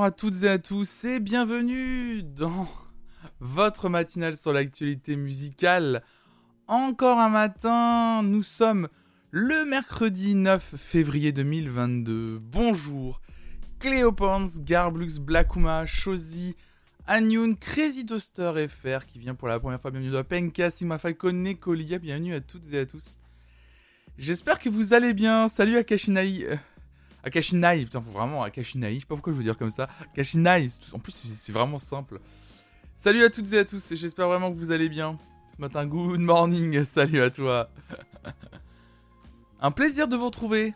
bonjour à toutes et à tous et bienvenue dans votre matinale sur l'actualité musicale. Encore un matin, nous sommes le mercredi 9 février 2022. Bonjour Cléopans, Garblux, Blackuma, Shozi, Anyun, Crazy Toaster FR qui vient pour la première fois. Bienvenue à Penka, Sigma Falcon, Colia. Bienvenue à toutes et à tous. J'espère que vous allez bien. Salut Akashinai. Euh, Akashinai, putain, faut vraiment Akashinai. Je sais pas pourquoi je veux dire comme ça. Akashinai, en plus c'est vraiment simple. Salut à toutes et à tous. J'espère vraiment que vous allez bien. Ce matin, good morning. Salut à toi. Un plaisir de vous retrouver.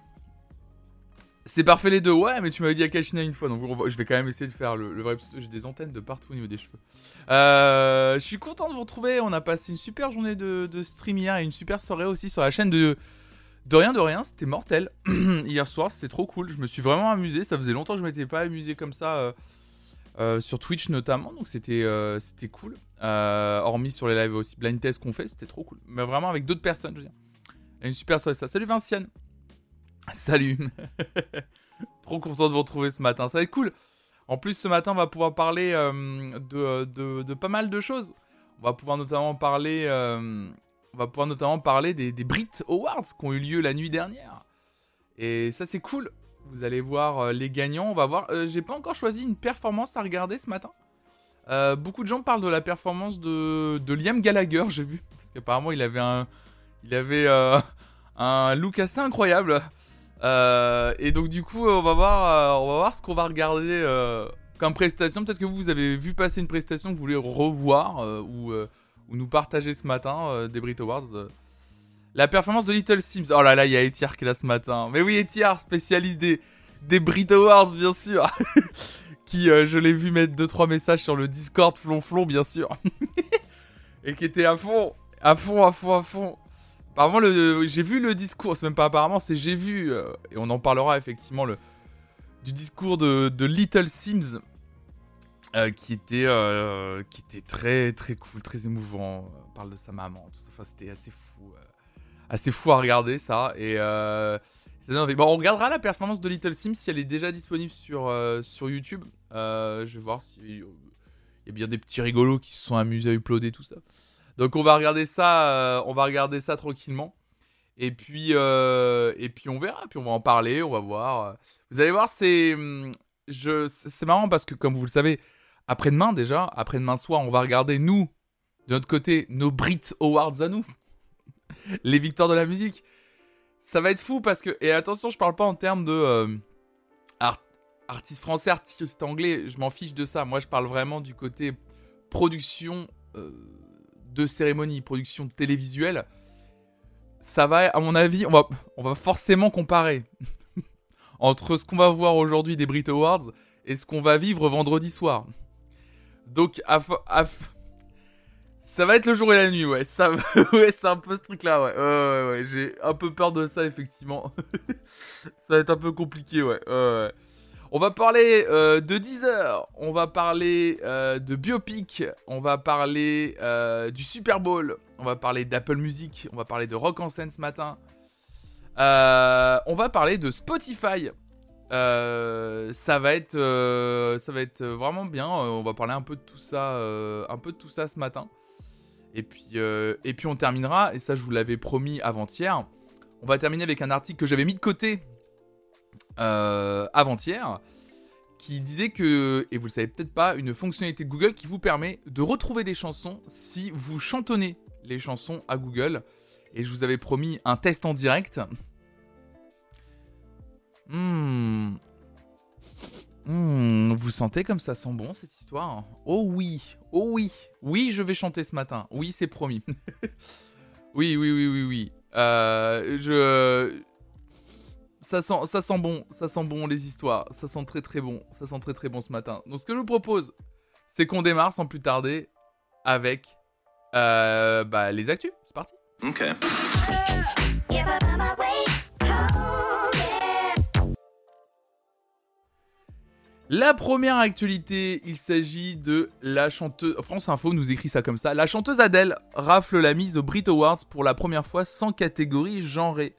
C'est parfait les deux, ouais, mais tu m'avais dit Akashina une fois, donc je vais quand même essayer de faire le, vrai pseudo. J'ai des antennes de partout au niveau des cheveux. Euh, je suis content de vous retrouver. On a passé une super journée de, stream hier et une super soirée aussi sur la chaîne de, de rien de rien. C'était mortel hier soir, c'était trop cool. Je me suis vraiment amusé. Ça faisait longtemps que je m'étais pas amusé comme ça euh, euh, sur Twitch notamment, donc c'était c'était cool. hormis sur les lives aussi blind test qu'on fait, c'était trop cool. Mais vraiment avec d'autres personnes, je veux dire. une super soirée ça. Salut Vinciane. Salut Trop content de vous retrouver ce matin, ça va être cool En plus ce matin on va pouvoir parler euh, de, pas mal de choses. On va pouvoir notamment parler, euh, on va pouvoir notamment parler des, Brit Awards qui ont eu lieu la nuit dernière. Et ça c'est cool Vous allez voir euh, les gagnants, on va voir... J'ai pas encore choisi une performance à regarder ce matin. beaucoup de gens parlent de la performance de, de Liam Gallagher, j'ai vu. Parce qu'apparemment il avait un... Il avait un look assez incroyable. Euh, et donc du coup, on va voir, euh, on va voir ce qu'on va regarder euh, comme prestation. Peut-être que vous, vous avez vu passer une prestation que vous voulez revoir ou, ou, nous partager ce matin des Brit Awards. La performance de Little Sims. Oh là là, il y a Etiar qui est là ce matin. Mais oui, Etiar, spécialiste des, des Brit Awards, bien sûr. qui, je l'ai vu mettre 2-3 messages sur le Discord flonflon, bien sûr. et qui était à fond, à fond, à fond, à fond. Apparemment, le, j'ai vu le discours, c'est même pas apparemment, c'est j'ai vu, euh, et on en parlera effectivement, le, du discours de, Little Sims, euh, qui, était, euh, qui était très très cool, très émouvant. On parle de sa maman, tout ça. Enfin, c'était assez fou, assez fou à regarder ça. Et bon, on regardera la performance de Little Sims si elle est déjà disponible sur, sur YouTube. je vais voir s'il y a bien des petits rigolos qui se sont amusés à uploader tout ça. Donc on va regarder ça, euh, on va regarder ça tranquillement. Et puis, euh, et puis on verra, puis on va en parler, on va voir. Vous allez voir, c'est, hum, je, c'est marrant parce que comme vous le savez, après-demain déjà, après-demain soir, on va regarder nous, de notre côté, nos Brit Awards à nous, les victoires de la musique. Ça va être fou parce que, et attention, je parle pas en termes de euh, artiste français, artiste anglais, je m'en fiche de ça. Moi, je parle vraiment du côté production de cérémonie, production télévisuelle, ça va, à mon avis, on va, on va forcément comparer entre ce qu'on va voir aujourd'hui des Brit Awards et ce qu'on va vivre vendredi soir. Donc, ça va être le jour et la nuit, ouais. Ça, ouais, c'est un peu ce truc-là, ouais. ouais, ouais, J'ai un peu peur de ça, effectivement. ça va être un peu compliqué, ouais. ouais. On va parler euh, de Deezer, on va parler euh, de Biopic, on va parler euh, du Super Bowl, on va parler d'Apple Music, on va parler de Rock en scène ce matin. on va parler de Spotify. Ça va être, ça va être vraiment bien. On va parler un peu de tout ça, un peu de tout ça ce matin. Et puis, et puis on terminera. Et ça, je vous l'avais promis avant-hier. On va terminer avec un article que j'avais mis de côté euh, avant-hier qui disait que, et vous le savez peut-être pas, une fonctionnalité Google qui vous permet de retrouver des chansons si vous chantonnez les chansons à Google. Et je vous avais promis un test en direct. Hmm. Hmm, vous sentez comme ça sent bon cette histoire? Oh oui, oh oui, oui je vais chanter ce matin. Oui c'est promis. oui, oui, oui, oui, oui. Euh, je ça sent, ça sent bon, ça sent bon les histoires, ça sent très très bon, ça sent très très bon ce matin. Donc ce que je vous propose, c'est qu'on démarre sans plus tarder avec euh, bah, les actus. C'est parti. Ok. La première actualité, il s'agit de la chanteuse. France Info nous écrit ça comme ça. La chanteuse Adèle rafle la mise au Brit Awards pour la première fois sans catégorie genrée.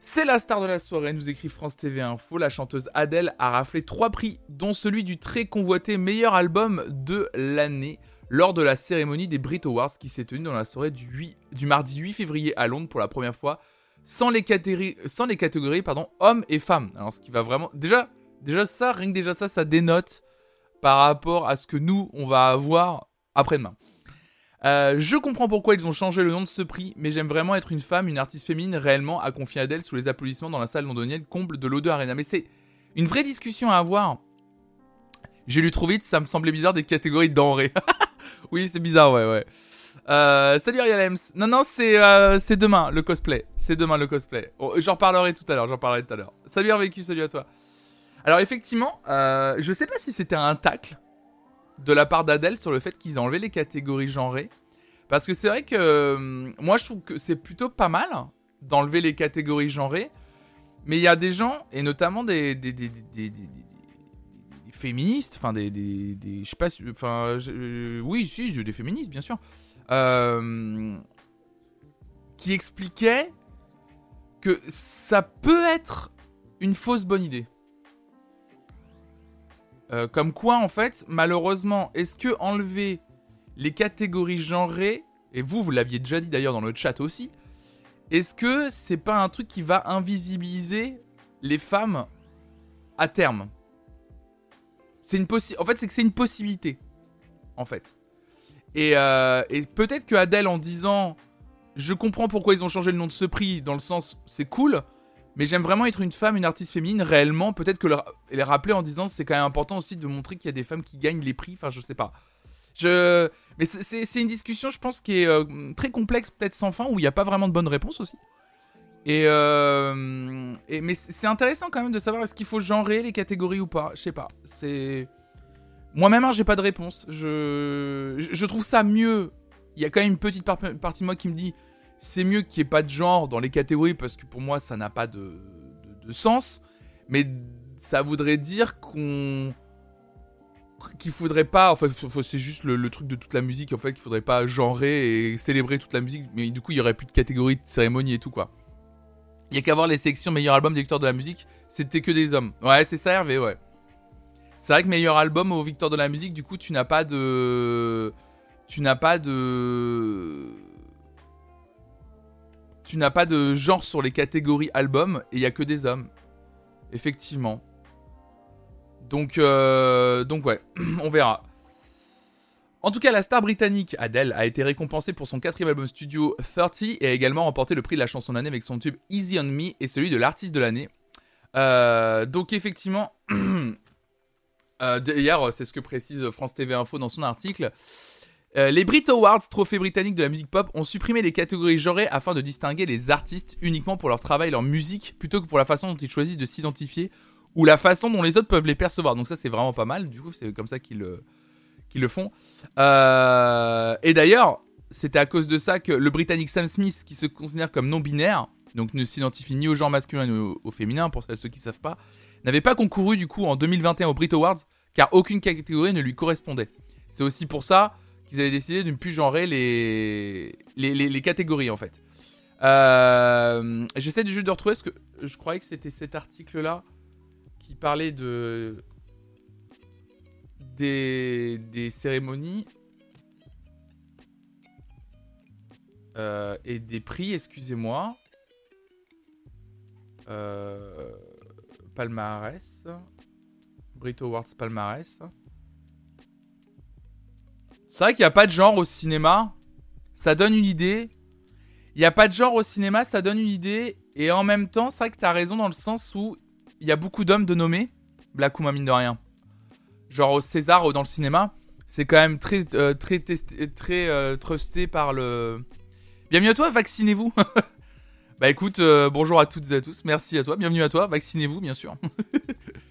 C'est la star de la soirée, nous écrit France TV Info. La chanteuse Adèle a raflé trois prix, dont celui du très convoité meilleur album de l'année lors de la cérémonie des Brit Awards qui s'est tenue dans la soirée du, du mardi 8 février à Londres pour la première fois, sans les catégories, sans les catégories pardon, hommes et femmes. Alors ce qui va vraiment... Déjà, déjà ça, rien que déjà ça, ça dénote par rapport à ce que nous, on va avoir après-demain. Euh, je comprends pourquoi ils ont changé le nom de ce prix, mais j'aime vraiment être une femme, une artiste féminine réellement, a confié Adèle sous les applaudissements dans la salle londonienne comble de l'O2 Arena. Mais c'est une vraie discussion à avoir. J'ai lu trop vite, ça me semblait bizarre des catégories de denrées. oui, c'est bizarre, ouais, ouais. Euh, salut Ariel. Non, non, c'est euh, demain le cosplay. C'est demain le cosplay. Oh, j'en reparlerai tout à l'heure, j'en parlerai tout à l'heure. Salut RVQ, salut à toi. Alors effectivement, euh, je sais pas si c'était un tacle de la part d'Adèle sur le fait qu'ils aient enlevé les catégories genrées. Parce que c'est vrai que euh, moi je trouve que c'est plutôt pas mal d'enlever les catégories genrées. Mais il y a des gens, et notamment des, féministes, enfin des, des, Je sais pas, enfin. Euh, oui, si, des féministes, bien sûr. Euh, qui expliquaient que ça peut être une fausse bonne idée. Euh, comme quoi, en fait, malheureusement, est-ce que enlever les catégories genrées, et vous, vous l'aviez déjà dit d'ailleurs dans le chat aussi, est-ce que c'est pas un truc qui va invisibiliser les femmes à terme? C'est une En fait, c'est que c'est une possibilité, en fait. Et, euh, et peut-être que Adèle, en disant, je comprends pourquoi ils ont changé le nom de ce prix, dans le sens, c'est cool, mais j'aime vraiment être une femme, une artiste féminine, réellement. Peut-être que les rappeler en disant c'est quand même important aussi de montrer qu'il y a des femmes qui gagnent les prix. Enfin, je sais pas. Je... Mais c'est une discussion, je pense, qui est euh, très complexe, peut-être sans fin, où il n'y a pas vraiment de bonne réponse aussi. Et, euh, et mais c'est intéressant quand même de savoir est-ce qu'il faut genrer les catégories ou pas? Je sais pas. C'est moi-même, hein, j'ai pas de réponse. Je... je trouve ça mieux. Il y a quand même une petite partie de moi qui me dit c'est mieux qu'il n'y ait pas de genre dans les catégories parce que pour moi ça n'a pas de, sens. Mais ça voudrait dire qu'on qu'il faudrait pas, enfin c'est juste le, truc de toute la musique en fait, qu'il faudrait pas genrer et célébrer toute la musique, mais du coup il y aurait plus de catégories de cérémonie et tout quoi. Il y a qu'à voir les sections meilleur album des victoires de la musique, c'était que des hommes. Ouais c'est ça Hervé ouais. C'est vrai que meilleur album aux victoires de la musique, du coup tu n'as pas de, tu n'as pas de tu n'as pas de genre sur les catégories albums et il y a que des hommes. Effectivement. Donc, euh, donc ouais, on verra. En tout cas, la star britannique Adele a été récompensée pour son quatrième album studio 30 et a également remporté le prix de la chanson de l'année avec son tube Easy on Me et celui de l'artiste de l'année. Euh, donc effectivement, euh, d'ailleurs, c'est ce que précise France TV Info dans son article. Euh, les Brit Awards, trophée britannique de la musique pop, ont supprimé les catégories genrées afin de distinguer les artistes uniquement pour leur travail, leur musique, plutôt que pour la façon dont ils choisissent de s'identifier ou la façon dont les autres peuvent les percevoir. Donc ça, c'est vraiment pas mal. Du coup, c'est comme ça qu'ils le, font. Euh, et d'ailleurs, c'était à cause de ça que le Britannique Sam Smith, qui se considère comme non-binaire, donc ne s'identifie ni au genre masculin ni au, féminin, pour ceux qui ne savent pas, n'avait pas concouru du coup en 2021 aux Brit Awards, car aucune catégorie ne lui correspondait. C'est aussi pour ça qu'ils avaient décidé de ne plus genrer les, les, catégories en fait. Euh, j'essaie jeu de retrouver ce que je croyais que c'était cet article-là qui parlait de des, des cérémonies euh, et des prix, excusez-moi. Euh, palmarès. Brito Awards palmarès. C'est vrai qu'il n'y a pas de genre au cinéma. Ça donne une idée. Il n'y a pas de genre au cinéma, ça donne une idée. Et en même temps, c'est vrai que tu as raison dans le sens où il y a beaucoup d'hommes de nommés. Black mine de rien. Genre au César ou dans le cinéma. C'est quand même très, euh, très, très euh, trusté par le. Bienvenue à toi, vaccinez-vous. bah écoute, euh, bonjour à toutes et à tous. Merci à toi. Bienvenue à toi. Vaccinez-vous, bien sûr.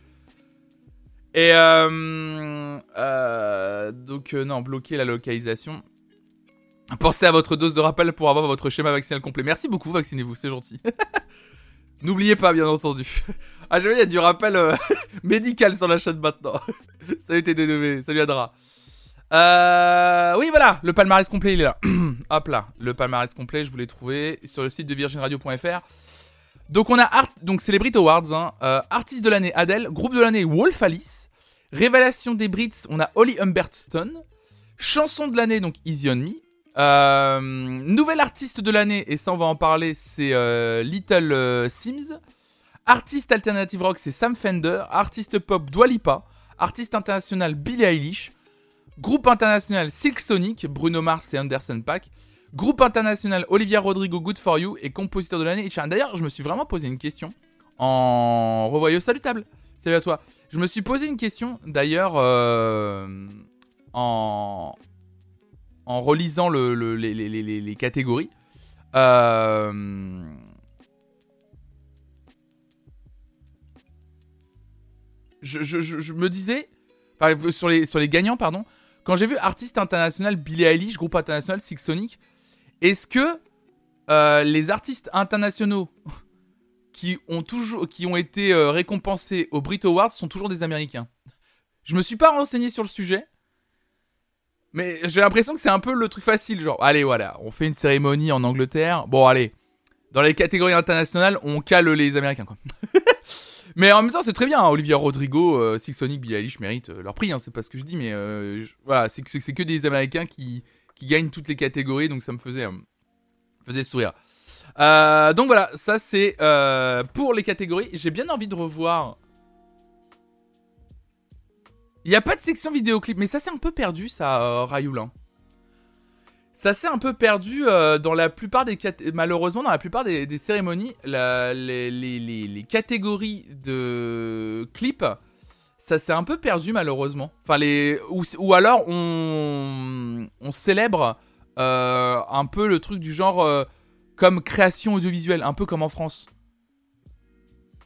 Et euh, euh, donc euh, non, bloquer la localisation. Pensez à votre dose de rappel pour avoir votre schéma vaccinal complet. Merci beaucoup, vaccinez-vous, c'est gentil. N'oubliez pas, bien entendu. Ah, j'avais, il y a du rappel médical sur la chaîne maintenant. salut TDV, salut Adra. oui, voilà, le palmarès complet, il est là. Hop là, le palmarès complet, je vous l'ai trouvé sur le site de virginradio.fr. Donc on a art... donc Brit Awards. Hein. Euh, artiste de l'année Adele, groupe de l'année Wolf Alice, révélation des Brits on a Holly Humberstone, chanson de l'année donc Easy on Me. Euh, nouvel artiste de l'année et ça on va en parler c'est euh, Little Sims. Artiste alternative rock c'est Sam Fender, artiste pop Dua Lipa, artiste international Billie Eilish, groupe international Silk Sonic, Bruno Mars et Anderson Paak. Groupe international Olivia Rodrigo Good For You et compositeur de l'année D'ailleurs, je me suis vraiment posé une question en revoyant Salut table Salut à toi. Je me suis posé une question d'ailleurs euh, en... en relisant le, les, catégories. Euh, je, me disais, sur les, sur les gagnants, pardon, quand j'ai vu artiste international Billie Eilish, groupe international Six Sonic, est-ce que euh, les artistes internationaux qui ont, toujours, qui ont été euh, récompensés aux Brit Awards sont toujours des Américains Je me suis pas renseigné sur le sujet. Mais j'ai l'impression que c'est un peu le truc facile, genre, allez, voilà, on fait une cérémonie en Angleterre. Bon, allez, dans les catégories internationales, on cale les Américains, quoi. mais en même temps, c'est très bien. Hein. Olivia Rodrigo, euh, Six Sonic, Billie Eilish méritent leur prix, hein, c'est pas ce que je dis, mais voilà, c'est que des Américains qui, qui gagne toutes les catégories, donc ça me faisait, euh, faisait sourire. Euh, donc voilà, ça c'est euh, pour les catégories. J'ai bien envie de revoir. Il n'y a pas de section vidéoclip, mais ça c'est un peu perdu, ça, Rayoulin. Ça s'est un peu perdu dans la plupart des malheureusement dans la plupart des, cérémonies, les, les, catégories de clips ça s'est un peu perdu malheureusement. Enfin, les... ou, alors on, on célèbre euh, un peu le truc du genre euh, comme création audiovisuelle, un peu comme en France.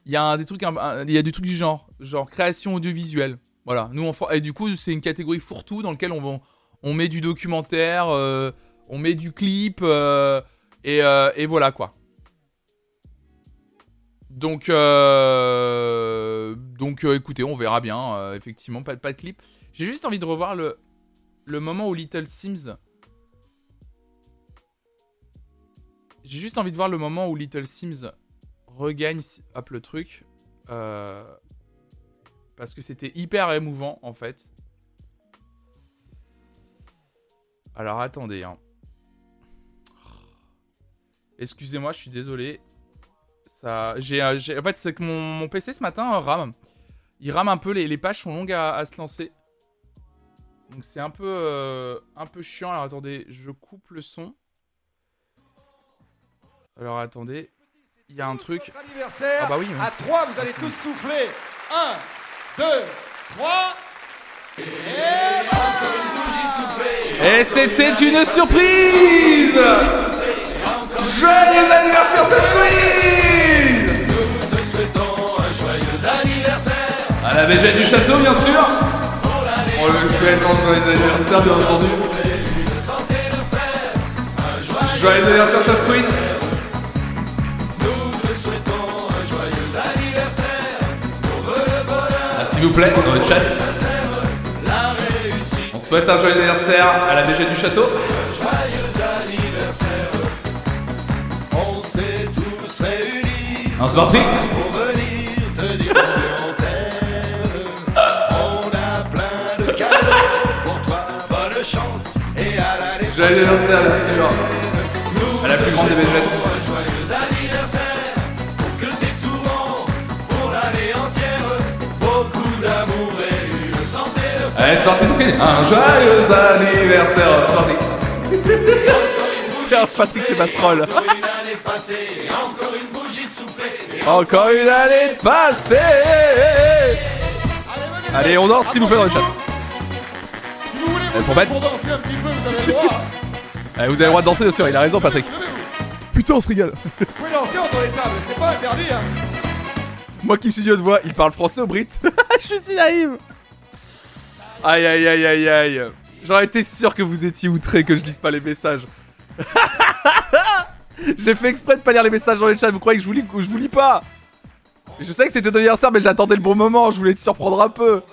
Il y a des trucs, du genre, genre création audiovisuelle. Voilà. Nous, et du coup, c'est une catégorie fourre-tout dans lequel on, met du documentaire, euh, on met du clip, et, et voilà quoi. Donc, euh, euh, écoutez, on verra bien. Euh, effectivement, pas, pas de clip. J'ai juste envie de revoir le, le moment où Little Sims. J'ai juste envie de voir le moment où Little Sims regagne le truc. parce que c'était hyper émouvant en fait. Alors attendez. Hein. Excusez-moi, je suis désolé. Ça, j'ai, en fait, c'est que mon, PC ce matin rame. Il rame un peu, les, les pages sont longues à, se lancer. Donc c'est un peu, euh, un peu chiant. Alors attendez, je coupe le son. Alors attendez, il y a un truc. Ah bah oui. À 3, vous allez tous souffler. 1, 2, 3. Et c'était une surprise. Joyeux anniversaire, Sasquatch Nous te souhaitons un joyeux anniversaire. À la végète du château, bien sûr. On le souhaite un joyeux anniversaire, bien entendu. Joyeux anniversaire, Sasquatch S'il vous plaît, dans le chat On souhaite un joyeux anniversaire à la végète du château On se parti. Joyeux anniversaire, bien sûr. À la plus grande des végètes. Allez, c'est parti, c'est Un joyeux anniversaire. C'est parti. Patrick Sébastrol. Encore une année passée, encore une bougie de souffler. Encore une année de passée Allez, on danse s'il vous plaît dans le chat. Si vous voulez vous, pour danser un petit peu, vous avez le droit. Allez, vous avez le droit de danser, bien sûr, il a raison, Patrick. Putain, on se régale. Vous pouvez danser entre les tables, c'est pas interdit. Hein. Moi qui me suis dit de voix, il parle français au Brit. Je suis si naïve. Aïe, aïe, aïe, aïe, aïe. J'aurais été sûr que vous étiez outré que je lise pas les messages. J'ai fait exprès de pas lire les messages dans les chats. Vous croyez que je vous lis, je vous lis pas? Je sais que c'était ton anniversaire, mais j'attendais le bon moment. Je voulais te surprendre un peu.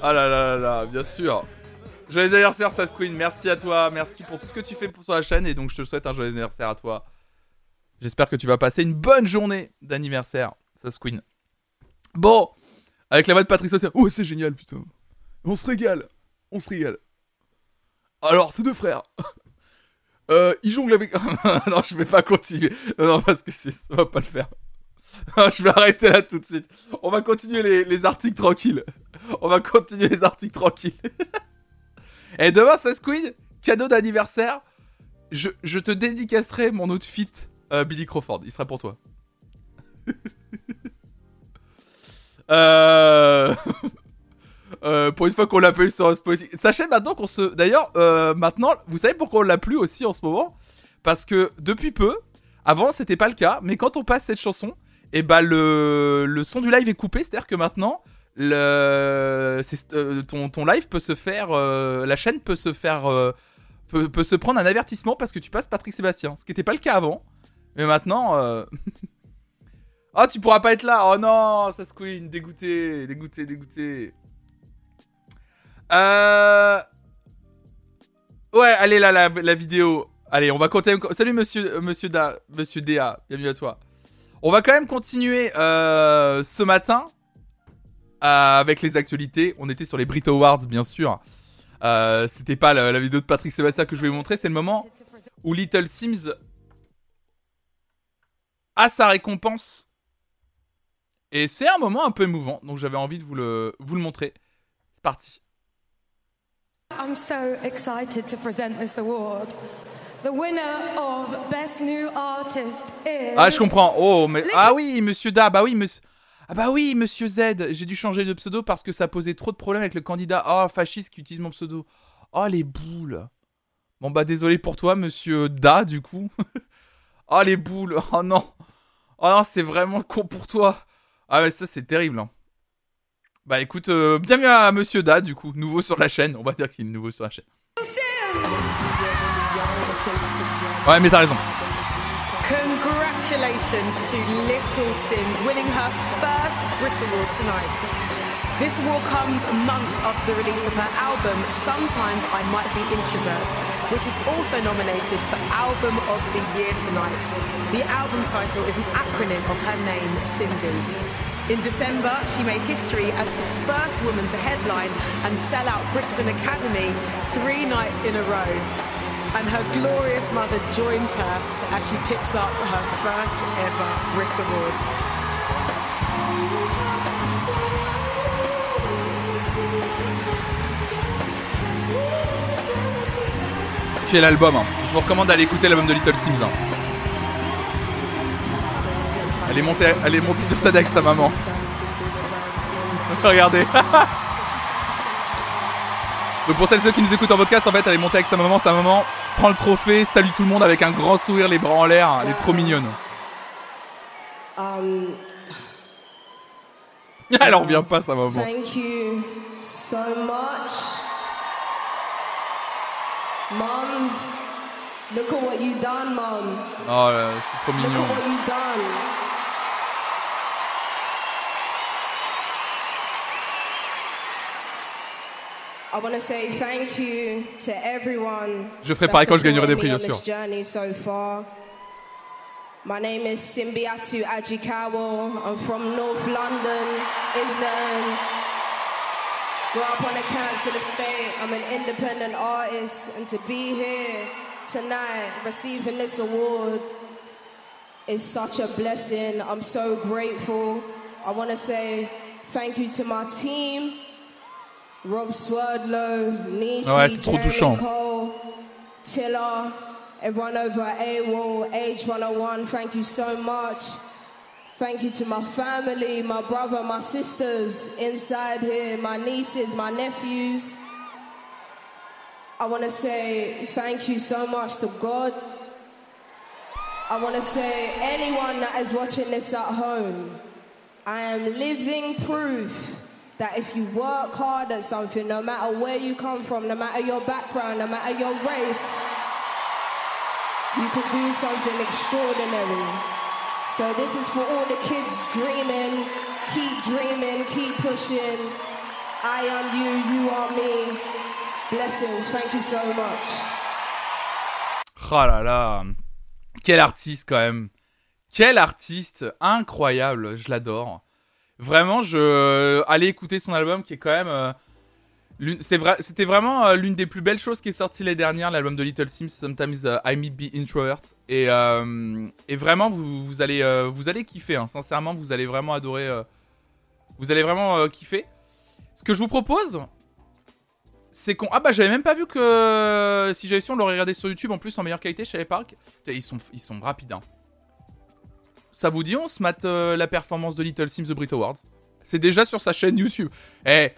Ah là là là là, bien sûr. Joyeux anniversaire, Sasqueen. Merci à toi. Merci pour tout ce que tu fais pour sur la chaîne. Et donc, je te souhaite un joyeux anniversaire à toi. J'espère que tu vas passer une bonne journée d'anniversaire, ça Queen. Bon, avec la voix de Patrice Océan. Oh, c'est génial, putain. On se régale. On se régale. Alors, ces deux frères. Euh, ils jonglent avec. non, je vais pas continuer. Non, parce que ça va pas le faire. je vais arrêter là tout de suite. On va continuer les, les articles tranquilles. On va continuer les articles tranquilles. Et demain, c'est Squid, cadeau d'anniversaire. Je, je, te dédicacerai mon outfit euh, Billy Crawford. Il sera pour toi. euh... Euh, pour une fois qu'on l'a pas eu sur Spotify. Sachez maintenant qu'on se. D'ailleurs, euh, maintenant, vous savez pourquoi on l'a plus aussi en ce moment? Parce que depuis peu, avant c'était pas le cas, mais quand on passe cette chanson, et eh bah le, le son du live est coupé, c'est-à-dire que maintenant, le... Euh, ton, ton live peut se faire. la chaîne peut se faire. Peut, peut, se prendre un avertissement parce que tu passes Patrick Sébastien. Ce qui n'était pas le cas avant. Mais maintenant. oh, tu pourras pas être là. Oh non, ça se queen. Dégoûté, dégoûté, dégoûté. Euh... Ouais, allez là, la, vidéo. Allez, on va continuer. Salut monsieur, euh, monsieur, da, monsieur DA, bienvenue à toi. On va quand même continuer euh, ce matin euh, avec les actualités. On était sur les Brit Awards, bien sûr. Euh, C'était pas la, vidéo de Patrick Sébastien que je vous montrer. C'est le moment où Little Sims a sa récompense. Et c'est un moment un peu émouvant. Donc j'avais envie de vous le, vous le montrer. C'est parti. I'm so excited to present this award. The winner of Best New Artist is... Ah, je comprends. Oh, mais ah oui, Monsieur Da, bah oui, Monsieur. Ah bah oui, Monsieur Z. J'ai dû changer de pseudo parce que ça posait trop de problèmes avec le candidat oh, fasciste qui utilise mon pseudo. Oh les boules. Bon bah désolé pour toi, Monsieur Da, du coup. oh les boules. Oh non. Oh non, c'est vraiment con pour toi. Ah ouais, ça c'est terrible. Hein. Bah écoute, euh, bienvenue à Monsieur Da, du coup, nouveau sur la chaîne. On va dire qu'il est nouveau sur la chaîne. Ouais, mais t'as raison. Congratulations to Little Sims winning her first Brit Award tonight. This award comes months after the release of her album, Sometimes I Might Be Introvert, which is also nominated for Album of the Year tonight. The album title is an acronym of her name, Simbi. In December, she made history as the first woman to headline and sell out Brixton Academy three nights in a row. And her glorious mother joins her as she picks up her first ever Brit Award. J'ai l'album. Hein. Je vous recommande d'aller écouter l'album de Little Sims. Hein. Elle est montée, elle est montée sur sa avec sa maman. Regardez. Donc pour celles et ceux qui nous écoutent en podcast, en fait, elle est montée avec sa maman. Sa maman prend le trophée, salue tout le monde avec un grand sourire, les bras en l'air. Elle est trop mignonne. Um... Elle en revient pas, sa maman. Thank you so much. Mom, look at what you done, Mom. Oh, c'est trop mignon. Look at what you done. Je ferai pareil quand je gagnerai des prix, bien sûr. My name is Simbiatu Ajikawa. I'm from North London, Islington. Grew up on the council estate. I'm an independent artist, and to be here tonight receiving this award is such a blessing. I'm so grateful. I want to say thank you to my team. Rob Swerdlow, Nisi, ouais, c'est trop touchant. Cole, Tiller, everyone over at AWOL, H101, thank you so much. Thank you to my family, my brother, my sisters inside here, my nieces, my nephews. I want to say thank you so much to God. I want to say anyone that is watching this at home, I am living proof that if you work hard at something, no matter where you come from, no matter your background, no matter your race, you can do something extraordinary. So this is for all the kids dreaming, keep dreaming, keep pushing. I am you, you are me. Blessings, thank you so much. Oh là là, quel artiste quand même. Quel artiste incroyable, je l'adore. Vraiment, je allez écouter son album qui est quand même euh, c'était vraiment euh, l'une des plus belles choses qui est sortie l'année dernière, l'album de Little Sims, Sometimes euh, I May Be Introvert, et, euh, vraiment vous, allez euh, vous allez kiffer, hein. sincèrement, vous allez vraiment adorer, euh, vous allez vraiment euh, kiffer. Ce que je vous propose, c'est qu'on ah bah j'avais même pas vu que euh, si j'avais su on l'aurait regardé sur YouTube en plus en meilleure qualité, je savais pas. Ils sont ils sont rapides. hein. Ça vous dit on se mate euh, la performance de Little Sims The Brit Awards? C'est déjà sur sa chaîne YouTube. Eh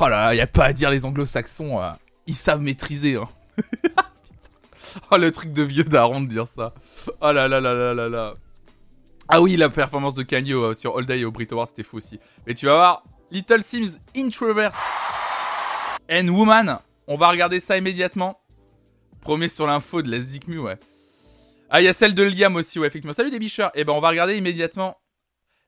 Oh là, y a pas à dire les anglo-saxons, euh, ils savent maîtriser. Hein. Oh le truc de vieux daron de dire ça. Oh là là là là là là. Ah oui, la performance de Kanye euh, sur All Day au Brit Awards, c'était fou aussi. Mais tu vas voir, Little Sims Introvert and Woman. On va regarder ça immédiatement. Promet sur l'info de la Zikmu, ouais. Ah, il y a celle de Liam aussi, ouais, effectivement. Salut des bicheurs. Eh ben, on va regarder immédiatement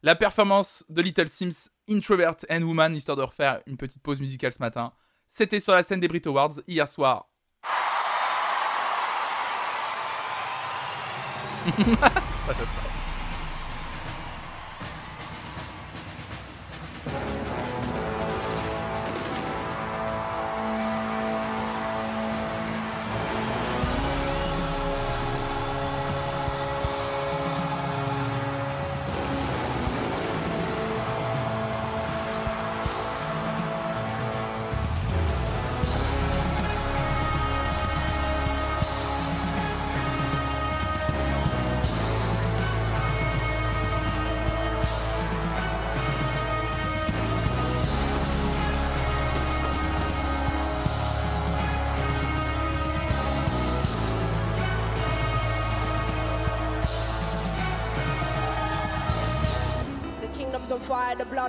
la performance de Little Sims Introvert and Woman, histoire de refaire une petite pause musicale ce matin. C'était sur la scène des Brit Awards hier soir.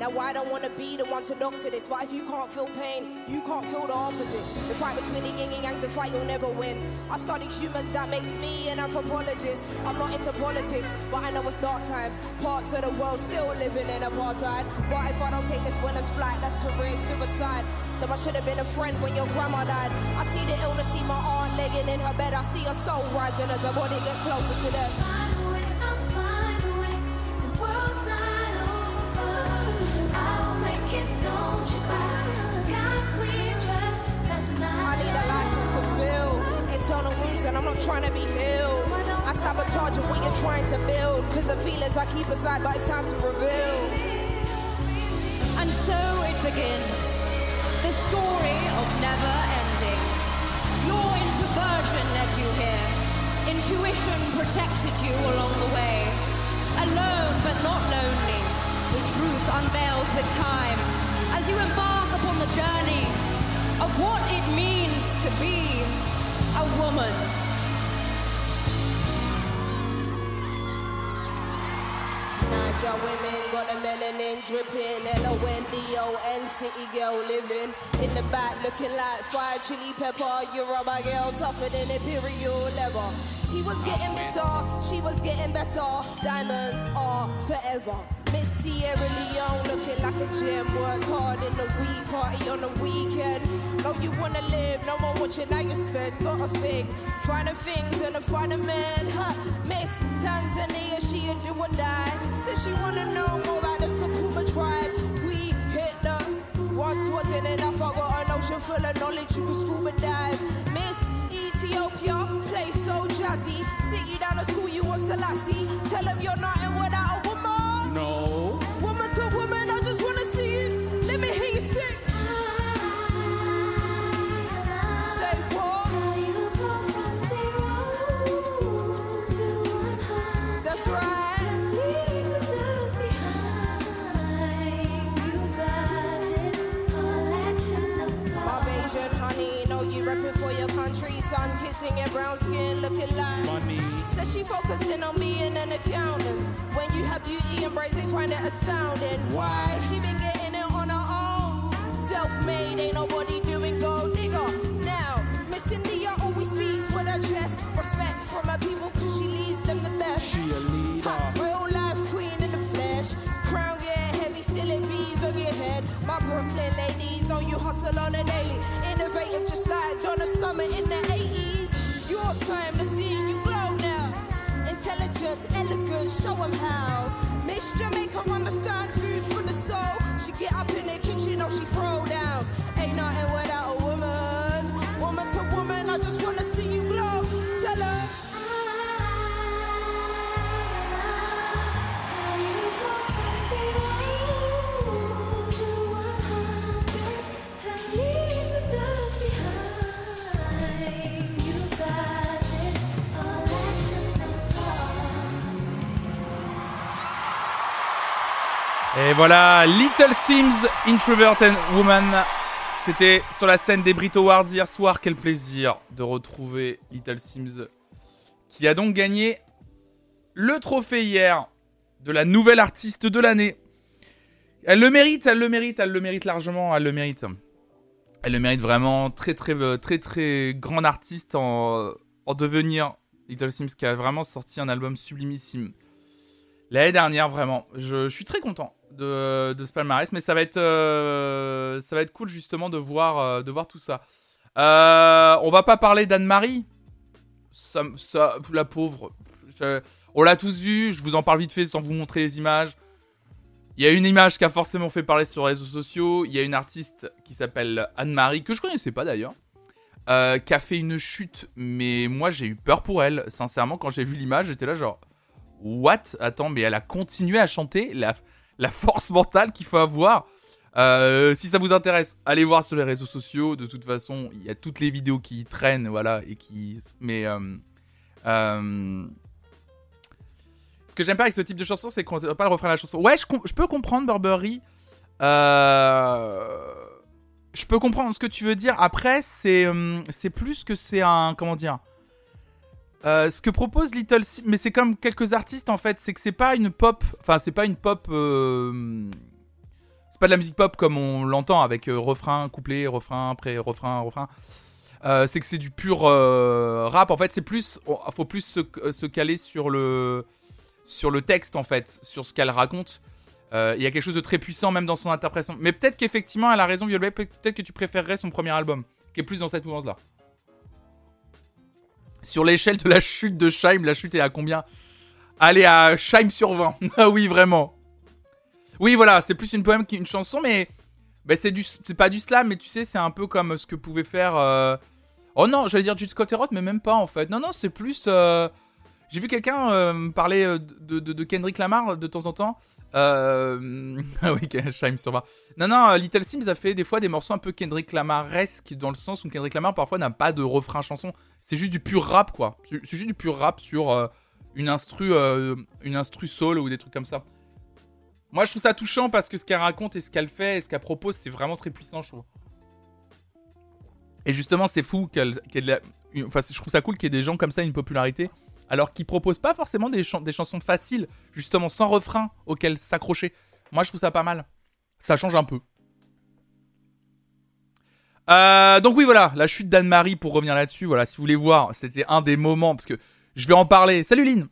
Now I don't wanna be the one to doctor this, but if you can't feel pain, you can't feel the opposite. The fight between the yin and yangs, the fight you'll never win. I study humans, that makes me an anthropologist. I'm not into politics, but I know it's dark times. Parts of the world still living in apartheid. But if I don't take this winner's flight, that's career suicide. Though I should have been a friend when your grandma died. I see the illness, see my aunt laying in her bed. I see her soul rising as her body gets closer to death. Internal wounds and I'm not trying to be healed. I sabotage what you're trying to build. Cause the feelings I keep aside, but it's time to reveal. And so it begins. The story of never ending. Your introversion led you here. Intuition protected you along the way. Alone but not lonely. The truth unveils with time. As you embark upon the journey of what it means to be a woman. Niger women got the melanin dripping. L-O-N-D-O-N city girl living in the back looking like fire chili pepper. Yoruba girl tougher than imperial leather. He was getting bitter, she was getting better. Diamonds are forever. Miss Sierra Leone looking like a gem. Works hard in the week, party on the weekend. No, you wanna live, no one watching how you spend. Got a thing, finding things and a finding man. Huh. Miss Tanzania, she a do or die. Says she wanna know more about the Sukuma tribe. We hit the once wasn't enough. I got an ocean full of knowledge. You can scuba dive. Miss Ethiopia, play so jazzy. Sit you down to school, you want Selassie. Tell them you're not nothing without a woman. Sun kissing your brown skin, looking like Money. Says she focusing on being an accountant. When you have beauty and they find it astounding. Why? She been getting it on her own. Self-made, ain't nobody doing gold digger. Now, Miss India always speaks with her chest. Respect from her people, cause she leads them the best. She a leader. Hot Barcelona daily. Innovative, just like Donna Summer in the 80s. Your time to see you glow now. Intelligence, elegance, show 'em how. Miss Jamaica understand food for the soul. She get up in the kitchen or she throw down. Ain't nothing without a woman. Woman to woman, I just wanna see Et voilà, Little Sims, Introvert and Woman. C'était sur la scène des Brit Awards hier soir. Quel plaisir de retrouver Little Sims, qui a donc gagné le trophée hier de la nouvelle artiste de l'année. Elle le mérite, elle le mérite, elle le mérite largement, elle le mérite. Elle le mérite vraiment, très très très très, très artiste en, en devenir. Little Sims qui a vraiment sorti un album sublimissime. L'année dernière, vraiment. Je suis très content de, de ce palmarès, mais ça va être, euh, ça va être cool justement de voir, euh, de voir tout ça. Euh, on va pas parler d'Anne-Marie. Ça, la pauvre. On l'a tous vu, je vous en parle vite fait sans vous montrer les images. Il y a une image qui a forcément fait parler sur les réseaux sociaux. Il y a une artiste qui s'appelle Anne-Marie, que je connaissais pas d'ailleurs, qui a fait une chute. Mais moi, j'ai eu peur pour elle. Sincèrement, quand j'ai vu l'image, j'étais là genre, what? Attends, mais elle a continué à chanter. La, la force mentale qu'il faut avoir. Euh, si ça vous intéresse, allez voir sur les réseaux sociaux. De toute façon, il y a toutes les vidéos qui traînent, voilà, et qui. Mais euh, euh, ce que j'aime pas avec ce type de chanson, c'est qu'on n'a pas le refrain de la chanson. Ouais, je, je peux comprendre Burberry. Je peux comprendre ce que tu veux dire. Après, c'est hum, c'est plus que c'est un comment dire. Euh, ce que propose Little Sims, mais c'est comme quelques artistes en fait, c'est que c'est pas une pop, enfin c'est pas une pop, euh, c'est pas de la musique pop comme on l'entend avec euh, refrain, couplet, refrain, après refrain, refrain. C'est que c'est du pur rap. En fait, c'est plus, faut plus se, caler sur le sur le texte en fait, sur ce qu'elle raconte. Il y a quelque chose de très puissant même dans son interprétation. Mais peut-être qu'effectivement, elle a raison, Violet. peut- Peut-être que tu préférerais son premier album, qui est plus dans cette mouvance-là. Sur l'échelle de la chute de Scheim, la chute est à combien? Allez, à Scheim sur 20. ah oui, vraiment. Oui, voilà, c'est plus une poème qu'une chanson, mais bah, c'est pas du slam, mais tu sais, c'est un peu comme ce que pouvait faire. euh, Oh non, j'allais dire Jill Scott mais même pas en fait. Non, non, c'est plus. euh, J'ai vu quelqu'un euh, parler euh, de, Kendrick Lamar de temps en temps. Euh... ah oui, Scheim sur 20. Non, non, euh, Little Sims a fait des fois des morceaux un peu Kendrick Lamaresque dans le sens où Kendrick Lamar parfois n'a pas de refrain chanson. C'est juste du pur rap quoi. C'est juste du pur rap sur euh, une instru, euh, une instru soul ou des trucs comme ça. Moi je trouve ça touchant parce que ce qu'elle raconte et ce qu'elle fait et ce qu'elle propose c'est vraiment très puissant je trouve. Et justement c'est fou qu'elle, qu'elle enfin je trouve ça cool qu'il y ait des gens comme ça une popularité alors qu'ils proposent pas forcément des, chan- des chansons faciles justement sans refrain auxquelles s'accrocher. Moi je trouve ça pas mal. Ça change un peu. Euh, donc oui, voilà, la chute d'Anne-Marie, pour revenir là-dessus, voilà, si vous voulez voir, c'était un des moments, parce que je vais en parler. Salut Lynn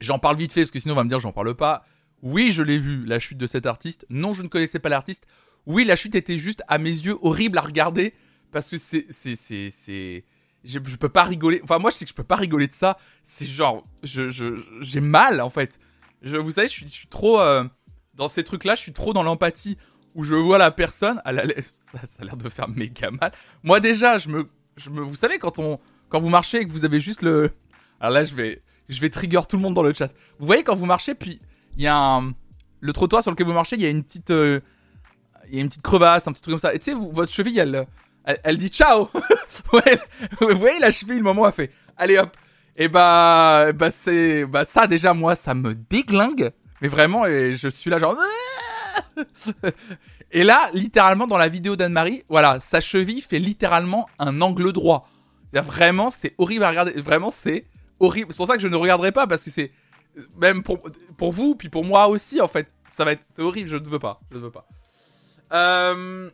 J'en parle vite fait, parce que sinon on va me dire j'en parle pas. Oui, je l'ai vu, la chute de cet artiste. Non, je ne connaissais pas l'artiste. Oui, la chute était juste, à mes yeux, horrible à regarder, parce que c'est... c'est, c'est, c'est... Je, peux pas rigoler. Enfin, moi, je sais que je peux pas rigoler de ça. C'est genre... Je, je, j'ai mal, en fait. Je, vous savez, je suis, trop... euh, dans ces trucs-là, je suis trop dans l'empathie où je vois la personne, elle a l'air- ça, a l'air de faire méga mal. Moi déjà, je me, je me, vous savez quand on, quand vous marchez et que vous avez juste le, alors là je vais, je vais trigger tout le monde dans le chat. Vous voyez quand vous marchez puis il y a un, le trottoir sur lequel vous marchez, il y a une petite, euh, il y a une petite crevasse, un petit truc comme ça. Et tu sais, votre cheville, elle, elle, elle dit ciao. vous voyez la cheville, le moment a fait, allez hop. Et bah, bah c'est, bah ça déjà moi ça me déglingue. Mais vraiment, je suis là genre. Et là, littéralement, dans la vidéo d'Anne-Marie, voilà, sa cheville fait littéralement un angle droit. Vraiment, c'est horrible à regarder. Vraiment, c'est horrible. C'est pour ça que je ne regarderai pas, parce que c'est. Même pour, pour vous, puis pour moi aussi, en fait. Ça va être. C'est horrible, je ne veux pas. Je ne veux pas. Euh.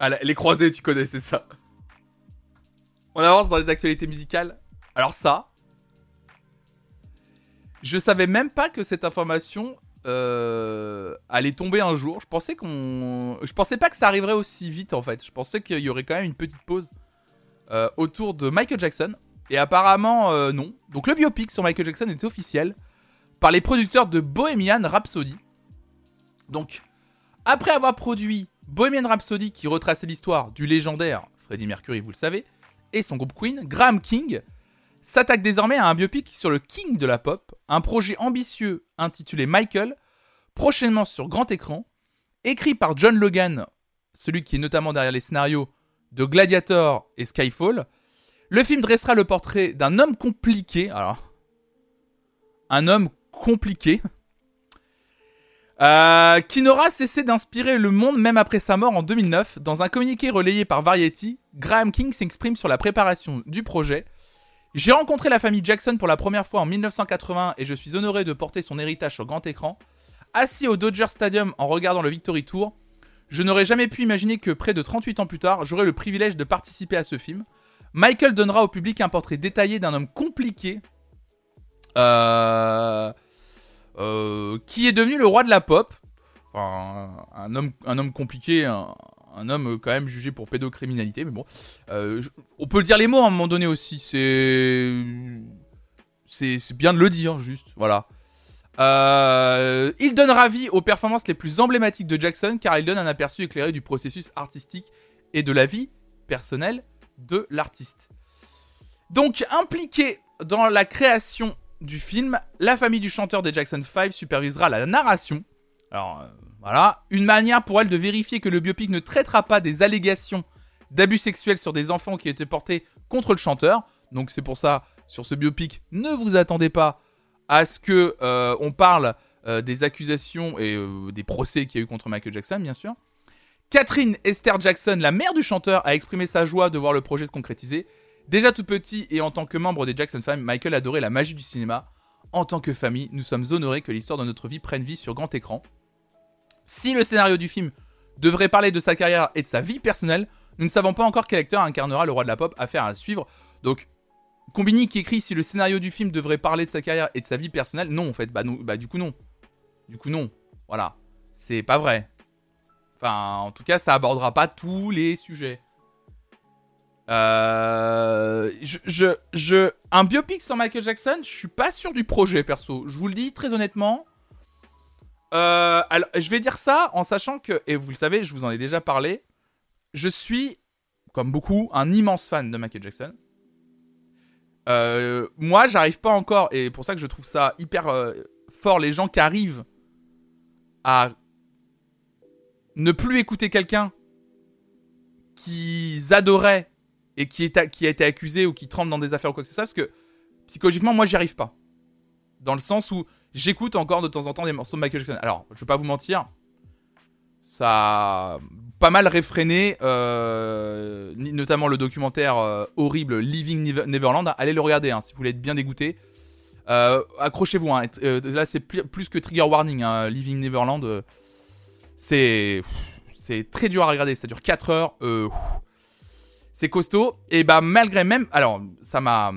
Ah, les croisés, tu connais, c'est ça. On avance dans les actualités musicales. Alors, ça. Je savais même pas que cette information euh, allait tomber un jour. Je pensais qu'on, je pensais pas que ça arriverait aussi vite en fait. Je pensais qu'il y aurait quand même une petite pause euh, autour de Michael Jackson. Et apparemment euh, non. Donc le biopic sur Michael Jackson est officiel par les producteurs de Bohemian Rhapsody. Donc après avoir produit Bohemian Rhapsody qui retraçait l'histoire du légendaire Freddie Mercury, vous le savez, et son groupe Queen, Graham King s'attaque désormais à un biopic sur le king de la pop, un projet ambitieux intitulé Michael, prochainement sur grand écran, écrit par John Logan, celui qui est notamment derrière les scénarios de Gladiator et Skyfall. Le film dressera le portrait d'un homme compliqué, alors un homme compliqué, euh, qui n'aura cessé d'inspirer le monde même après sa mort en 2009. Dans un communiqué relayé par Variety, Graham King s'exprime sur la préparation du projet. J'ai rencontré la famille Jackson pour la première fois en 1980 et je suis honoré de porter son héritage sur grand écran. Assis au Dodger Stadium en regardant le Victory Tour, je n'aurais jamais pu imaginer que près de 38 ans plus tard, j'aurais le privilège de participer à ce film. Michael donnera au public un portrait détaillé d'un homme compliqué. Euh qui est devenu le roi de la pop. Enfin, un homme, un homme compliqué, un, homme quand même jugé pour pédocriminalité, mais bon. Euh, on peut dire les mots à un moment donné aussi. C'est. C'est bien de le dire, juste. Voilà. Euh, il donnera vie aux performances les plus emblématiques de Jackson car il donne un aperçu éclairé du processus artistique et de la vie personnelle de l'artiste. Donc impliqué dans la création du film, la famille du chanteur des Jackson 5 supervisera la narration. Alors, euh, voilà. Une manière pour elle de vérifier que le biopic ne traitera pas des allégations d'abus sexuels sur des enfants qui étaient portés contre le chanteur. Donc, c'est pour ça, sur ce biopic, ne vous attendez pas à ce que euh, on parle euh, des accusations et des procès qu'il y a eu contre Michael Jackson, bien sûr. Catherine Esther Jackson, la mère du chanteur, a exprimé sa joie de voir le projet se concrétiser Déjà tout petit et en tant que membre des Jackson Five, Michael adorait la magie du cinéma. En tant que famille, nous sommes honorés que l'histoire de notre vie prenne vie sur grand écran. Si le scénario du film devrait parler de sa carrière et de sa vie personnelle, nous ne savons pas encore quel acteur incarnera le roi de la pop, affaire à suivre. Donc, Combini qui écrit si le scénario du film devrait parler de sa carrière et de sa vie personnelle, non en fait, bah, bah du coup non. Du coup non, voilà. C'est pas vrai. Enfin, en tout cas, ça abordera pas tous les sujets. Euh, un biopic sur Michael Jackson, je suis pas sûr du projet perso. Je vous le dis très honnêtement. Euh, alors, je vais dire ça en sachant que, et vous le savez, je vous en ai déjà parlé, je suis, comme beaucoup, un immense fan de Michael Jackson. Euh, moi, j'arrive pas encore, et pour ça que je trouve ça hyper fort, les gens qui arrivent à ne plus écouter quelqu'un qu'ils adoraient et qui, a été accusé ou qui tremble dans des affaires ou quoi que ce soit, parce que psychologiquement, moi, j'y arrive pas. Dans le sens où j'écoute encore de temps en temps des morceaux de Michael Jackson. Alors, je vais pas vous mentir, ça a pas mal réfréné, euh, notamment le documentaire euh, horrible Living Neverland. Allez le regarder hein, si vous voulez être bien dégoûté. Euh, accrochez-vous, hein, là c'est plus que trigger warning, hein, Living Neverland. c'est très dur à regarder, ça dure 4 heures. C'est costaud. Et bah, malgré même. Alors, ça m'a.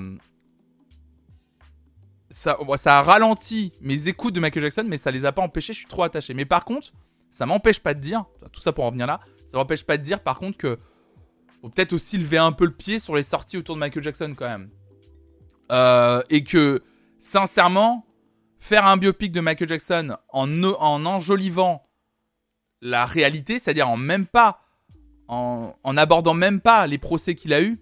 Ça, a ralenti mes écoutes de Michael Jackson, mais ça les a pas empêchés. Je suis trop attaché. Mais par contre, ça m'empêche pas de dire. Tout ça pour en revenir là. Ça m'empêche pas de dire, par contre, que. Faut peut-être aussi lever un peu le pied sur les sorties autour de Michael Jackson, quand même. Euh, et que, sincèrement, faire un biopic de Michael Jackson en, en enjolivant la réalité, c'est-à-dire en même pas en, abordant même pas les procès qu'il a eu.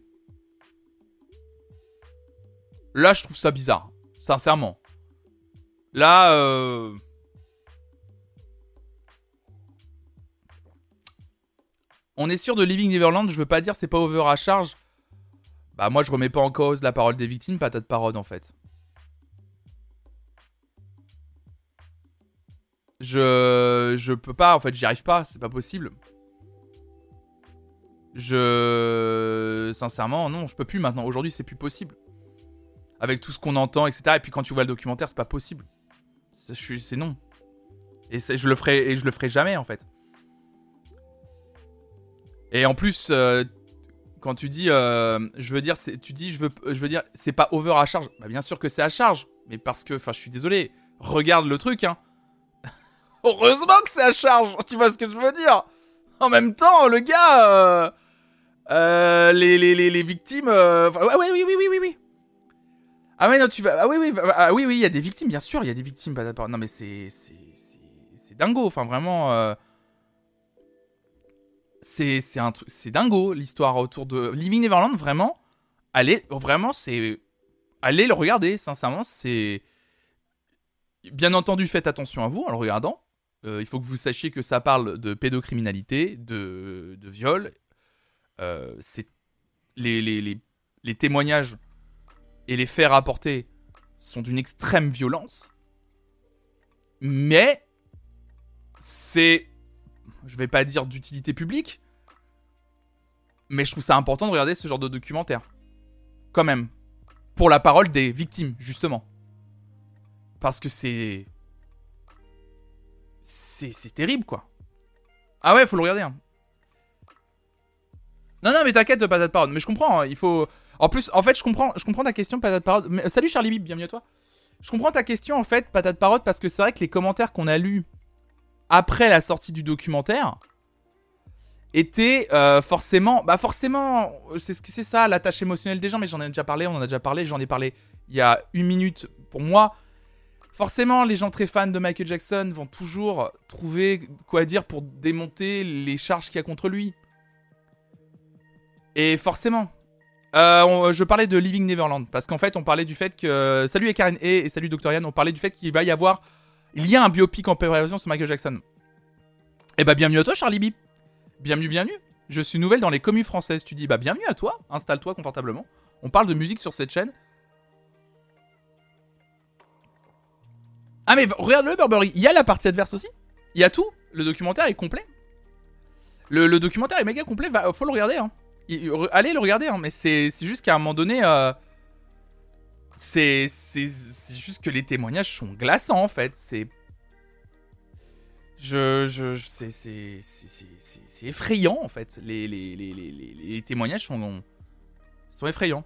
Là, je trouve ça bizarre, sincèrement. Là, euh... on est sûr de Living Neverland. Je veux pas dire c'est pas over à charge. Bah moi, je remets pas en cause la parole des victimes, patate parole en fait. Je je peux pas, en fait, j'y arrive pas, c'est pas possible. Je. Sincèrement, non, je peux plus maintenant. Aujourd'hui, c'est plus possible. Avec tout ce qu'on entend, etc. Et puis quand tu vois le documentaire, c'est pas possible. C'est non. Et je le ferai et je le ferai jamais en fait. Et en plus, euh, quand tu dis, euh, je veux dire, tu dis, je veux, je veux dire, c'est pas over à charge. Bah, bien sûr que c'est à charge, mais parce que, enfin, je suis désolé. Regarde le truc, hein. Heureusement que c'est à charge, tu vois ce que je veux dire? En même temps, le gars... euh, euh, les, les, les, victimes... euh, ouais, ouais, oui, oui, oui, oui, oui. Ah ouais, non, tu vas... Ah oui, oui, ah, oui, oui, il y a des victimes, bien sûr, il y a des victimes. Non, mais c'est... C'est c'est- dingo, enfin, vraiment... euh, C'est c'est un. C'est dingo, l'histoire autour de... Living Neverland, vraiment... Allez, vraiment, c'est... Allez le regarder, sincèrement, c'est... Bien entendu, faites attention à vous en le regardant. Il faut que vous sachiez que ça parle de pédocriminalité, de, de viol. Euh, les témoignages et les faits rapportés sont d'une extrême violence. Mais c'est, je vais pas dire d'utilité publique, mais je trouve ça important de regarder ce genre de documentaire. Quand même. Pour la parole des victimes, justement. Parce que c'est. C'est c'est terrible, quoi. Ah ouais, faut le regarder. hein. Non, non, mais t'inquiète, patate parole. Mais je comprends, hein, il faut. En plus, en fait, je comprends, je comprends ta question, patate parole. Salut Charlie Bib, bienvenue à toi. Je comprends ta question, en fait, patate parole, parce que c'est vrai que les commentaires qu'on a lus après la sortie du documentaire étaient euh, forcément. Bah, forcément, c'est ce que c'est ça, l'attache émotionnelle des gens, mais j'en ai déjà parlé, on en a déjà parlé, j'en ai parlé il y a une minute pour moi. Forcément, les gens très fans de Michael Jackson vont toujours trouver quoi dire pour démonter les charges qu'il y a contre lui. Et forcément. Euh, je parlais de Living Neverland parce qu'en fait, on parlait du fait que. Salut et Karen et, et salut. Yann, on parlait du fait qu'il va y avoir. Il y a un biopic en préparation sur Michael Jackson. Eh bah, bienvenue à toi, Charlie B. Bienvenue, bienvenue. Je suis nouvelle dans les communes françaises. Tu dis, bah, bienvenue à toi. Installe-toi confortablement. On parle de musique sur cette chaîne. Ah mais v- regarde-le Burberry, il y a la partie adverse aussi. Il y a tout. Le documentaire est complet. Le, le documentaire est méga complet, va, faut le regarder. Hein. Allez le regarder, hein. mais c'est juste qu'à un moment donné, euh, c'est juste que les témoignages sont glaçants en fait. C'est je, je, c'est effrayant en fait. Les, les- les témoignages sont, sont effrayants.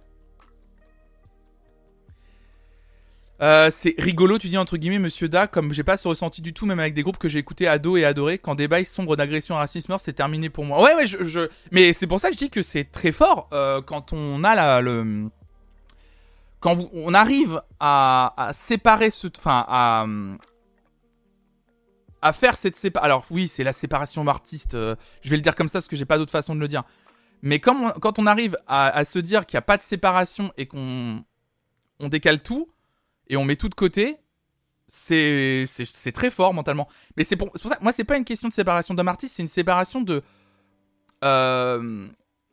Euh, c'est rigolo, tu dis entre guillemets, monsieur Da, comme j'ai pas ce ressenti du tout, même avec des groupes que j'ai écoutés ado et adoré, quand des bails sombres d'agression et racisme, c'est terminé pour moi. Ouais, ouais, je, mais c'est pour ça que je dis que c'est très fort euh, quand on a la, le. Quand on arrive à, à séparer ce. Enfin, à. À faire cette séparation. Alors, oui, c'est la séparation artiste, euh, je vais le dire comme ça parce que j'ai pas d'autre façon de le dire. Mais quand on, arrive à, à se dire qu'il n'y a pas de séparation et qu'on on décale tout, et on met tout de côté, c'est très fort mentalement. Mais c'est pour, pour ça, moi, c'est pas une question de séparation d'homme artiste, c'est une séparation de euh,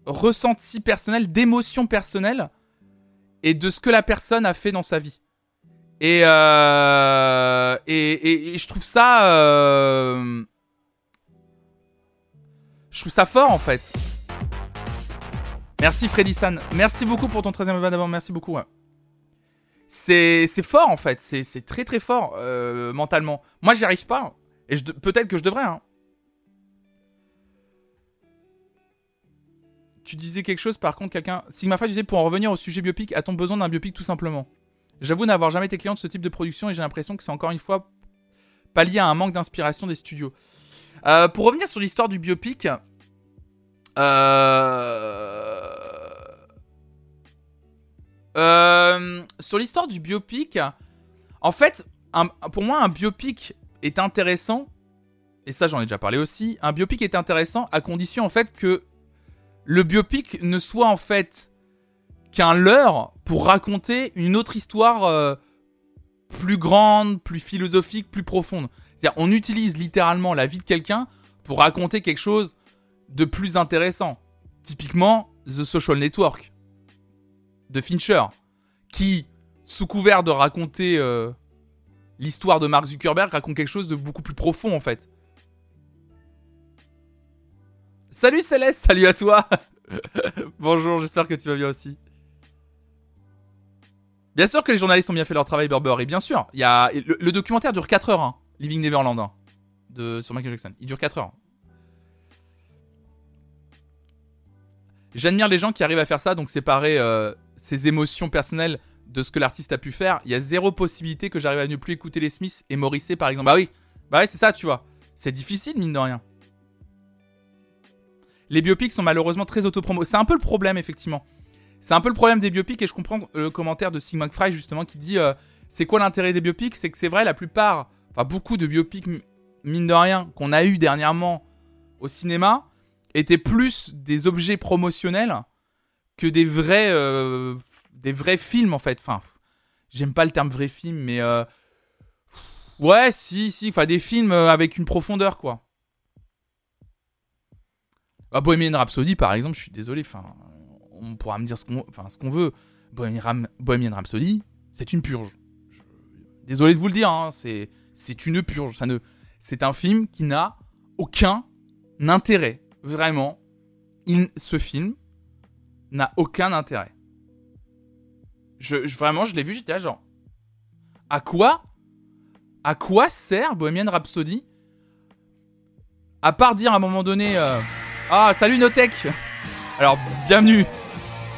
ressenti personnel, d'émotion personnelle et de ce que la personne a fait dans sa vie. Et, euh, et, et- je trouve ça. euh, je trouve ça fort en fait. Merci Freddy San. Merci beaucoup pour ton 13 e d'avant. Merci beaucoup. C'est fort en fait, c'est très très fort euh, mentalement. Moi j'y arrive pas et je de- peut-être que je devrais. Hein. Tu disais quelque chose par contre quelqu'un Sigma Phi disait pour en revenir au sujet biopic, a-t-on besoin d'un biopic tout simplement? J'avoue n'avoir jamais été client de ce type de production et j'ai l'impression que c'est encore une fois pas lié à un manque d'inspiration des studios. Euh, pour revenir sur l'histoire du biopic, euh... Euh, sur l'histoire du biopic, en fait, pour moi, un biopic est intéressant, et ça j'en ai déjà parlé aussi, un biopic est intéressant à condition en fait que le biopic ne soit en fait qu'un leurre pour raconter une autre histoire euh, plus grande, plus philosophique, plus profonde. C'est-à-dire, on utilise littéralement la vie de quelqu'un pour raconter quelque chose de plus intéressant. Typiquement, The Social Network de Fincher, qui, sous couvert de raconter euh, l'histoire de Mark Zuckerberg, raconte quelque chose de beaucoup plus profond en fait. Salut Céleste, salut à toi Bonjour, j'espère que tu vas bien aussi. Bien sûr que les journalistes ont bien fait leur travail, Burberry, bien sûr. Le documentaire dure 4 heures, hein, Living Neverland, hein, de... sur Michael Jackson. Il dure 4 heures. J'admire les gens qui arrivent à faire ça, donc séparer euh, ses émotions personnelles de ce que l'artiste a pu faire. Il y a zéro possibilité que j'arrive à ne plus écouter les Smiths et Morrissey, par exemple. Bah oui, Bah ouais, c'est ça, tu vois. C'est difficile, mine de rien. Les biopics sont malheureusement très autopromo. C'est un peu le problème, effectivement. C'est un peu le problème des biopics, et je comprends le commentaire de Sigmund Fry, justement, qui dit euh, c'est quoi l'intérêt des biopics? C'est que c'est vrai, la plupart, enfin beaucoup de biopics, mine de rien, qu'on a eu dernièrement au cinéma, étaient plus des objets promotionnels que des vrais, euh, des vrais films, en fait. Enfin, j'aime pas le terme vrai film, mais. Euh, ouais, si, si, enfin des films avec une profondeur, quoi. Bah, Bohemian Rhapsody, par exemple, je suis désolé, enfin, on pourra me dire ce qu'on enfin, ce veut. Bohemian, Rhapsody, c'est une purge. Désolé de vous le dire, hein, c'est, une purge. Ne, c'est un film qui n'a aucun intérêt. Vraiment, ce film n'a aucun intérêt. Vraiment, je l'ai vu, j'étais là genre. À quoi À quoi sert Bohemian Rhapsody? À part dire à un moment donné. Euh, ah, salut Notech Alors, bienvenue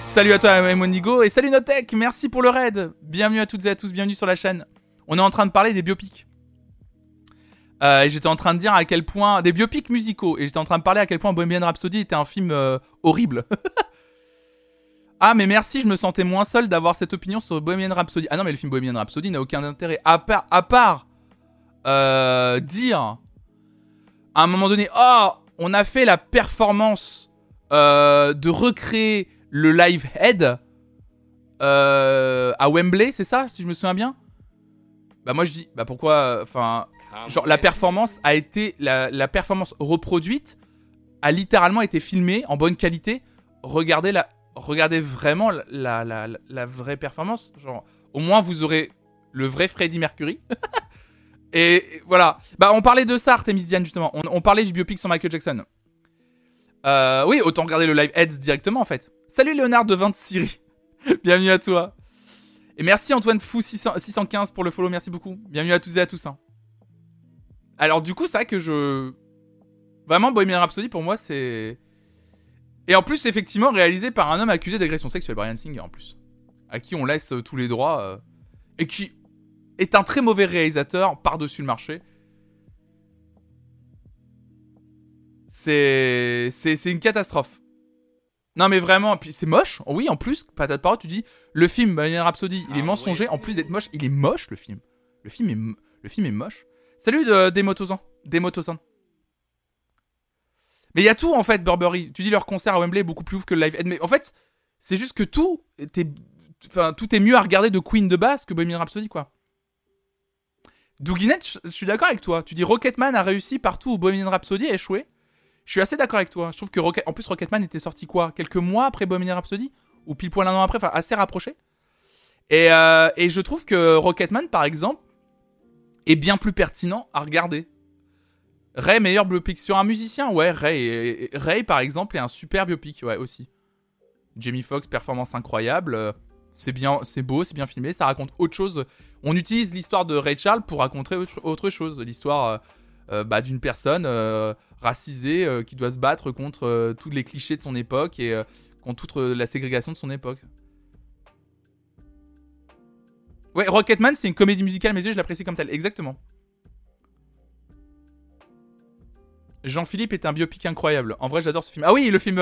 Salut à toi Monigo et salut Notech Merci pour le raid Bienvenue à toutes et à tous, bienvenue sur la chaîne. On est en train de parler des biopics. Euh, et j'étais en train de dire à quel point... Des biopics musicaux. Et j'étais en train de parler à quel point Bohemian Rhapsody était un film euh, horrible. ah mais merci, je me sentais moins seul d'avoir cette opinion sur Bohemian Rhapsody. Ah non mais le film Bohemian Rhapsody n'a aucun intérêt. À part, à part euh, dire à un moment donné, oh on a fait la performance de recréer le live head à Wembley, c'est ça, si je me souviens bien? Bah moi je dis, bah pourquoi, enfin, genre la performance a été, la, performance reproduite a littéralement été filmée en bonne qualité. Regardez la, regardez vraiment la, la, la vraie performance. Genre, au moins vous aurez le vrai Freddie Mercury. Et voilà. Bah, on parlait de ça, Artemis Diane, justement. On, parlait du biopic sur Michael Jackson. Euh, oui, autant regarder le live Heads directement, en fait. Salut Léonard de 20 Siri. Bienvenue à toi. Et merci Antoine Fou 615 pour le follow, merci beaucoup. Bienvenue à tous et à tous. Hein. Alors du coup, c'est vrai que je... Vraiment, Bohemian Rhapsody, pour moi, c'est... Et en plus, effectivement, réalisé par un homme accusé d'agression sexuelle, Brian Singer, en plus. À qui on laisse tous les droits. Euh, et qui, est un très mauvais réalisateur par-dessus le marché. C'est c'est une catastrophe. Non mais vraiment, puis c'est moche. Oui, en plus, patate parole, tu dis le film Bohemian Rhapsody, il est ah mensonger en plus d'être moche, il est moche le film. Le film est le film est moche. Salut de Demotosan, Demotosan. Mais il y a tout en fait Burberry. Tu dis leur concert à Wembley est beaucoup plus ouf que le live. Mais en fait, c'est juste que tout enfin tout est mieux à regarder de Queen de base que Bohemian Rhapsody quoi. Douginette, je, suis d'accord avec toi. Tu dis Rocketman a réussi partout où Bohemian Rhapsody a échoué. Je suis assez d'accord avec toi. Je trouve que en plus Rocketman était sorti quoi? Quelques mois après Bohemian Rhapsody? Ou pile poil un an après? Enfin, assez rapproché. Et, euh, et je trouve que Rocketman, par exemple, est bien plus pertinent à regarder. Ray, meilleur biopic sur un musicien? Ouais, Ray. Ray, par exemple, est un super biopic, ouais, aussi. Jamie Foxx, performance incroyable. Euh, c'est bien, c'est beau, c'est bien filmé, ça raconte autre chose. On utilise l'histoire de Ray Charles pour raconter autre, chose, l'histoire euh, euh, bah, d'une personne racisée qui doit se battre contre tous les clichés de son époque et contre toute la ségrégation de son époque. Ouais, Rocketman, c'est une comédie musicale, mais je l'apprécie comme telle, exactement. Jean-Philippe est un biopic incroyable. En vrai, j'adore ce film. Ah oui, le film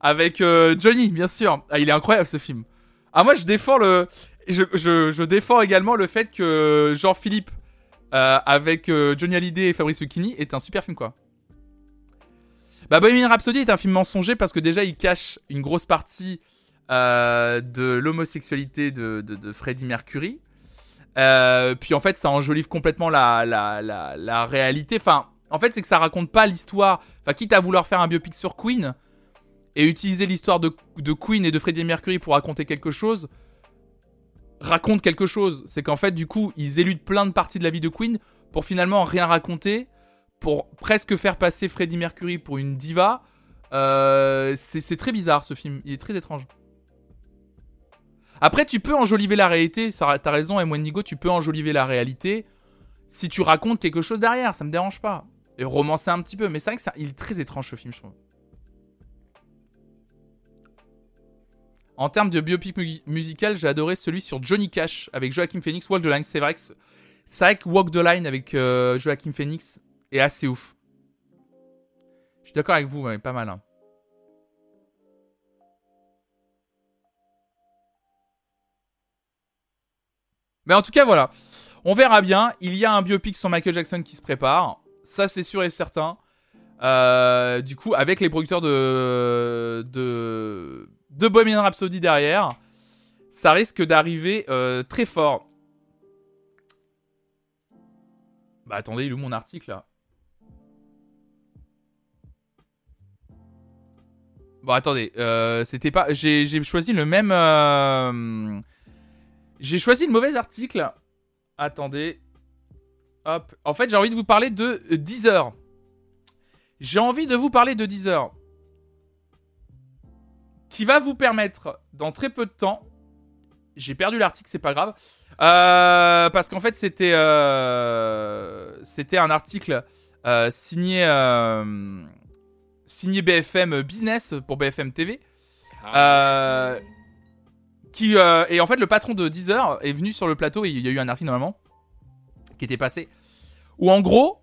avec Johnny, bien sûr. Ah, il est incroyable ce film. Ah, moi, je défends le. Je, défends également le fait que Jean-Philippe, euh, avec euh, Johnny Hallyday et Fabrice Lucchini, est un super film, quoi. Bah, Bohemian Rhapsody est un film mensonger parce que déjà, il cache une grosse partie euh, de l'homosexualité de, Freddie Mercury. puis en fait, ça enjolive complètement la réalité. Enfin, en fait, c'est que ça raconte pas l'histoire. Enfin, quitte à vouloir faire un biopic sur Queen, et utiliser l'histoire de, Queen et de Freddie Mercury pour raconter quelque chose raconte quelque chose. C'est qu'en fait, du coup, ils éludent plein de parties de la vie de Queen pour finalement rien raconter, pour presque faire passer Freddie Mercury pour une diva. Euh, c'est très bizarre ce film, il est très étrange. Après, tu peux enjoliver la réalité, t'as raison, et Nigo, tu peux enjoliver la réalité si tu racontes quelque chose derrière, ça me dérange pas. Et romancer un petit peu, mais c'est vrai que ça, est très étrange ce film, je trouve. En termes de biopic musical, j'ai adoré celui sur Johnny Cash avec Joaquin Phoenix, Wall the Line. C'est vrai vrai que Walk the Line avec euh, Joachim Phoenix est assez ouf. Je suis d'accord avec vous, ouais, pas mal. hein. Mais en tout cas, voilà. On verra bien. Il y a un biopic sur Michael Jackson qui se prépare. Ça, c'est sûr et certain. Euh, du coup, avec les producteurs de, de, de Bohemian Rhapsody derrière, ça risque d'arriver euh, très fort. Bah attendez, il est mon article là? Bon attendez, euh, c'était pas. J'ai choisi le même. J'ai choisi le mauvais article. Attendez. Hop. En fait, j'ai envie de vous parler de euh, Deezer. J'ai envie de vous parler de Deezer. Qui va vous permettre, dans très peu de temps. J'ai perdu l'article, c'est pas grave. Euh, parce qu'en fait, c'était. euh, C'était un article signé. signé BFM Business pour BFM TV. Euh, euh, et en fait, le patron de Deezer est venu sur le plateau et il y a eu un article normalement qui était passé. Où en gros,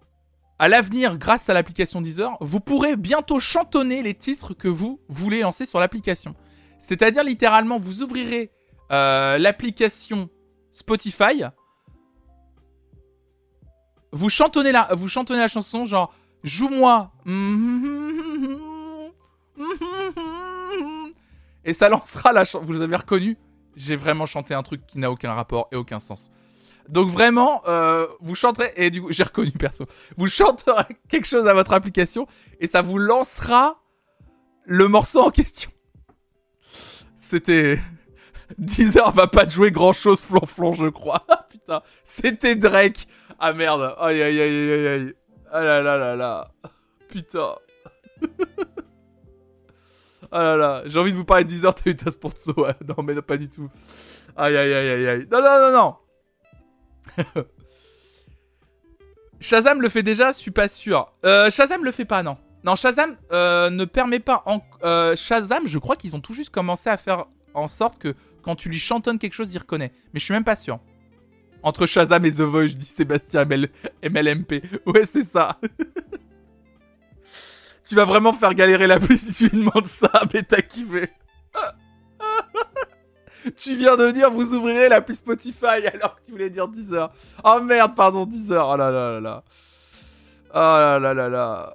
à l'avenir, grâce à l'application Deezer, vous pourrez bientôt chantonner les titres que vous voulez lancer sur l'application. C'est-à-dire littéralement, vous ouvrirez euh, l'application Spotify, vous chantonnez la, vous chantonnez la chanson genre joue-moi et ça lancera la chanson. Vous avez reconnu J'ai vraiment chanté un truc qui n'a aucun rapport et aucun sens. Donc vraiment, euh, vous chanterez et du coup j'ai reconnu perso. Vous chanterez quelque chose à votre application et ça vous lancera le morceau en question. C'était Deezer va pas jouer grand chose flonflon je crois. Putain, c'était Drake. Ah merde. Aïe aïe aïe aïe aïe. Ah là là là là. Putain. Ah là là, j'ai envie de vous parler de Deezer, t'as eu ta sponsor. ouais. Non mais non, pas du tout. Aïe aïe aïe aïe aïe. Non non non non. Shazam le fait déjà, je suis pas sûr. Euh, Shazam le fait pas, non. Non, Shazam euh, ne permet pas. Euh, Shazam, je crois qu'ils ont tout juste commencé à faire en sorte que quand tu lui chantonnes quelque chose, il reconnaît. Mais je suis même pas sûr. Entre Shazam et The Voice, je dis Sébastien ML... MLMP. Ouais, c'est ça. tu vas vraiment faire galérer la pluie si tu lui demandes ça, mais t'as kiffé. tu viens de dire vous ouvrirez l'appli Spotify alors que tu voulais dire Deezer. Oh merde, pardon, Deezer. Oh là là là là. Oh là là là là.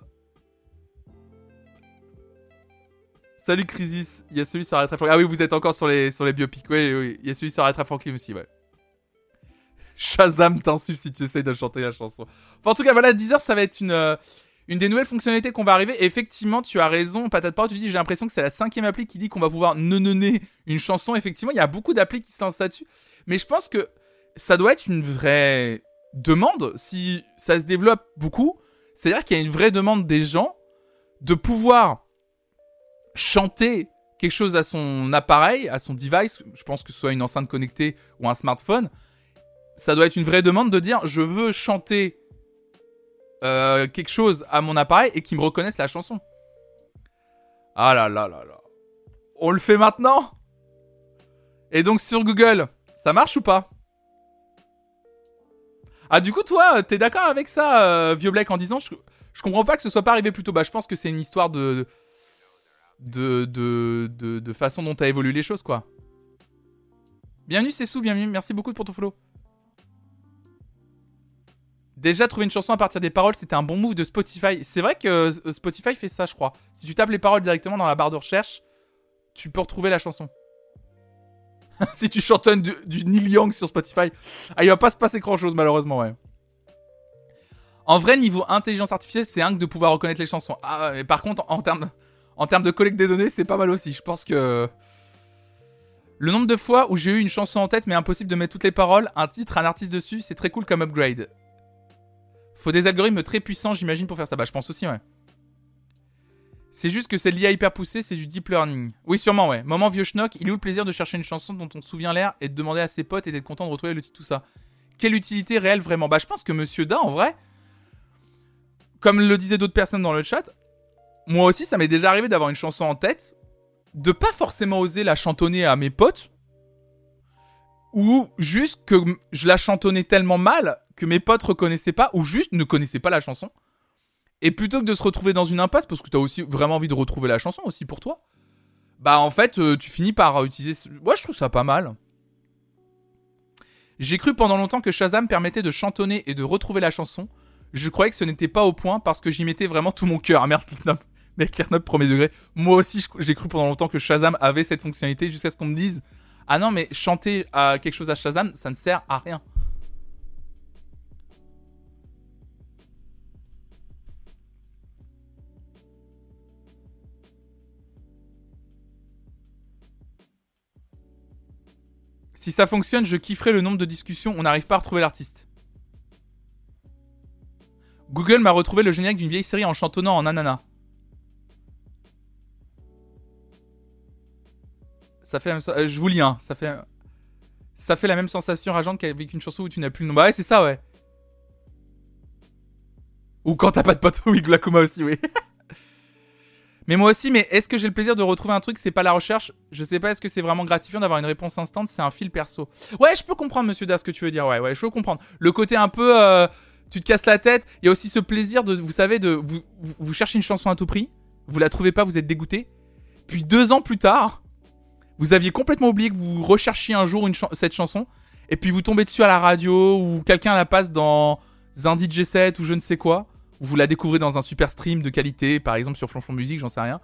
Salut Crisis, il y a celui sur Aretha Franklin. Ah oui, vous êtes encore sur les, sur les biopics. Oui, oui, il y a celui sur Aretha Franklin aussi, ouais. Shazam t'insulte si tu essayes de chanter la chanson. Enfin, en tout cas, voilà, Deezer, ça va être une, euh, une des nouvelles fonctionnalités qu'on va arriver. Effectivement, tu as raison, patate parole, tu dis, j'ai l'impression que c'est la cinquième appli qui dit qu'on va pouvoir nenonner une chanson. Effectivement, il y a beaucoup d'applis qui se lancent là-dessus. Mais je pense que ça doit être une vraie demande si ça se développe beaucoup. C'est-à-dire qu'il y a une vraie demande des gens de pouvoir chanter quelque chose à son appareil, à son device, je pense que ce soit une enceinte connectée ou un smartphone, ça doit être une vraie demande de dire je veux chanter euh, quelque chose à mon appareil et qu'il me reconnaisse la chanson. Ah là là là là. On le fait maintenant? Et donc sur Google, ça marche ou pas? Ah du coup toi, t'es d'accord avec ça, euh, Vieux Black, en disant je, comprends pas que ce soit pas arrivé plus tôt. Bah je pense que c'est une histoire de de, de, de, de façon dont t'as évolué les choses, quoi. Bienvenue, c'est Sou, bienvenue, merci beaucoup pour ton follow. Déjà, trouver une chanson à partir des paroles, c'était un bon move de Spotify. C'est vrai que euh, Spotify fait ça, je crois. Si tu tapes les paroles directement dans la barre de recherche, tu peux retrouver la chanson. si tu chantonnes du, du Neil Young sur Spotify, ah, il va pas se passer grand chose, malheureusement, ouais. En vrai, niveau intelligence artificielle, c'est un que de pouvoir reconnaître les chansons. Ah, mais par contre, en termes en termes de collecte des données, c'est pas mal aussi. Je pense que. Le nombre de fois où j'ai eu une chanson en tête, mais impossible de mettre toutes les paroles, un titre, un artiste dessus, c'est très cool comme upgrade. Faut des algorithmes très puissants, j'imagine, pour faire ça. Bah, je pense aussi, ouais. C'est juste que c'est l'IA hyper poussée, c'est du deep learning. Oui, sûrement, ouais. Moment vieux schnock, il est où le plaisir de chercher une chanson dont on se souvient l'air et de demander à ses potes et d'être content de retrouver le titre, tout ça? Quelle utilité réelle vraiment? Bah, je pense que Monsieur Da, en vrai, comme le disaient d'autres personnes dans le chat, moi aussi, ça m'est déjà arrivé d'avoir une chanson en tête, de pas forcément oser la chantonner à mes potes, ou juste que je la chantonnais tellement mal que mes potes reconnaissaient pas, ou juste ne connaissaient pas la chanson. Et plutôt que de se retrouver dans une impasse, parce que t'as aussi vraiment envie de retrouver la chanson aussi pour toi, bah en fait, euh, tu finis par utiliser. Moi, je trouve ça pas mal. J'ai cru pendant longtemps que Shazam permettait de chantonner et de retrouver la chanson. Je croyais que ce n'était pas au point parce que j'y mettais vraiment tout mon cœur. Ah merde, Clearnop, premier degré. Moi aussi, j'ai cru pendant longtemps que Shazam avait cette fonctionnalité jusqu'à ce qu'on me dise Ah non, mais chanter à quelque chose à Shazam, ça ne sert à rien. Si ça fonctionne, je kifferai le nombre de discussions, on n'arrive pas à retrouver l'artiste. Google m'a retrouvé le générique d'une vieille série en chantonnant en ananas. Ça fait la même euh, je vous lis hein, ça fait ça fait la même sensation rageante qu'avec une chanson où tu n'as plus le nom. Bah ouais, c'est ça ouais. Ou quand t'as pas de pote, oui, Glaucoma aussi, oui. mais moi aussi, mais est-ce que j'ai le plaisir de retrouver un truc C'est pas la recherche? Je sais pas, est-ce que c'est vraiment gratifiant d'avoir une réponse instant C'est un fil perso. Ouais, je peux comprendre, monsieur Das, ce que tu veux dire. Ouais, ouais, je peux comprendre. Le côté un peu. euh, tu te casses la tête. Il y a aussi ce plaisir de, vous savez, de. Vous, vous, vous cherchez une chanson à tout prix. Vous la trouvez pas, vous êtes dégoûté. Puis deux ans plus tard, vous aviez complètement oublié que vous recherchiez un jour cette chanson. Et puis vous tombez dessus à la radio ou quelqu'un la passe dans un DJ set ou je ne sais quoi. Ou vous la découvrez dans un super stream de qualité, par exemple sur Flonflon Musique, j'en sais rien.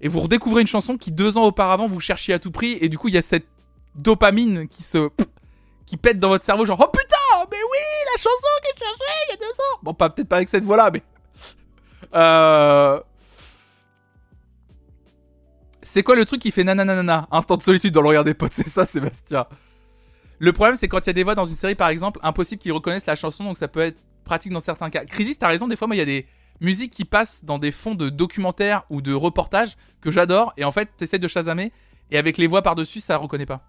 Et vous redécouvrez une chanson qui deux ans auparavant vous cherchiez à tout prix. Et du coup, il y a cette dopamine qui se. qui pète dans votre cerveau, genre Oh putain, mais oui, la chanson que je cherchais il y a deux ans Bon, peut-être pas avec cette voix-là, mais. Euh. C'est quoi le truc qui fait nananana Instant de solitude dans le regard des potes, c'est ça, Sébastien. Le problème, c'est quand il y a des voix dans une série, par exemple, impossible qu'ils reconnaissent la chanson, donc ça peut être pratique dans certains cas. Crisis, t'as raison, des fois, moi, il y a des musiques qui passent dans des fonds de documentaires ou de reportages que j'adore, et en fait, t'essaies de chasamer, et avec les voix par-dessus, ça reconnaît pas.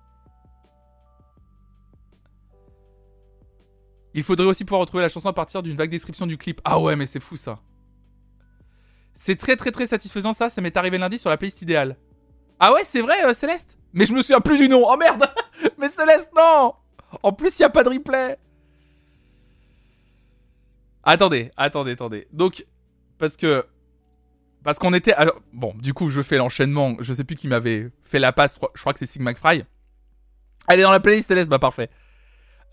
Il faudrait aussi pouvoir retrouver la chanson à partir d'une vague description du clip. Ah ouais, mais c'est fou ça. C'est très très très satisfaisant ça, ça m'est arrivé lundi sur la playlist idéale. Ah ouais, c'est vrai, euh, Céleste Mais je me souviens plus du nom. Oh merde Mais Céleste, non En plus, il y a pas de replay. Attendez, attendez, attendez. Donc, parce que... Parce qu'on était... bon, du coup, je fais l'enchaînement. Je sais plus qui m'avait fait la passe. Je crois- que c'est Sig McFry. Elle est dans la playlist Céleste, bah parfait.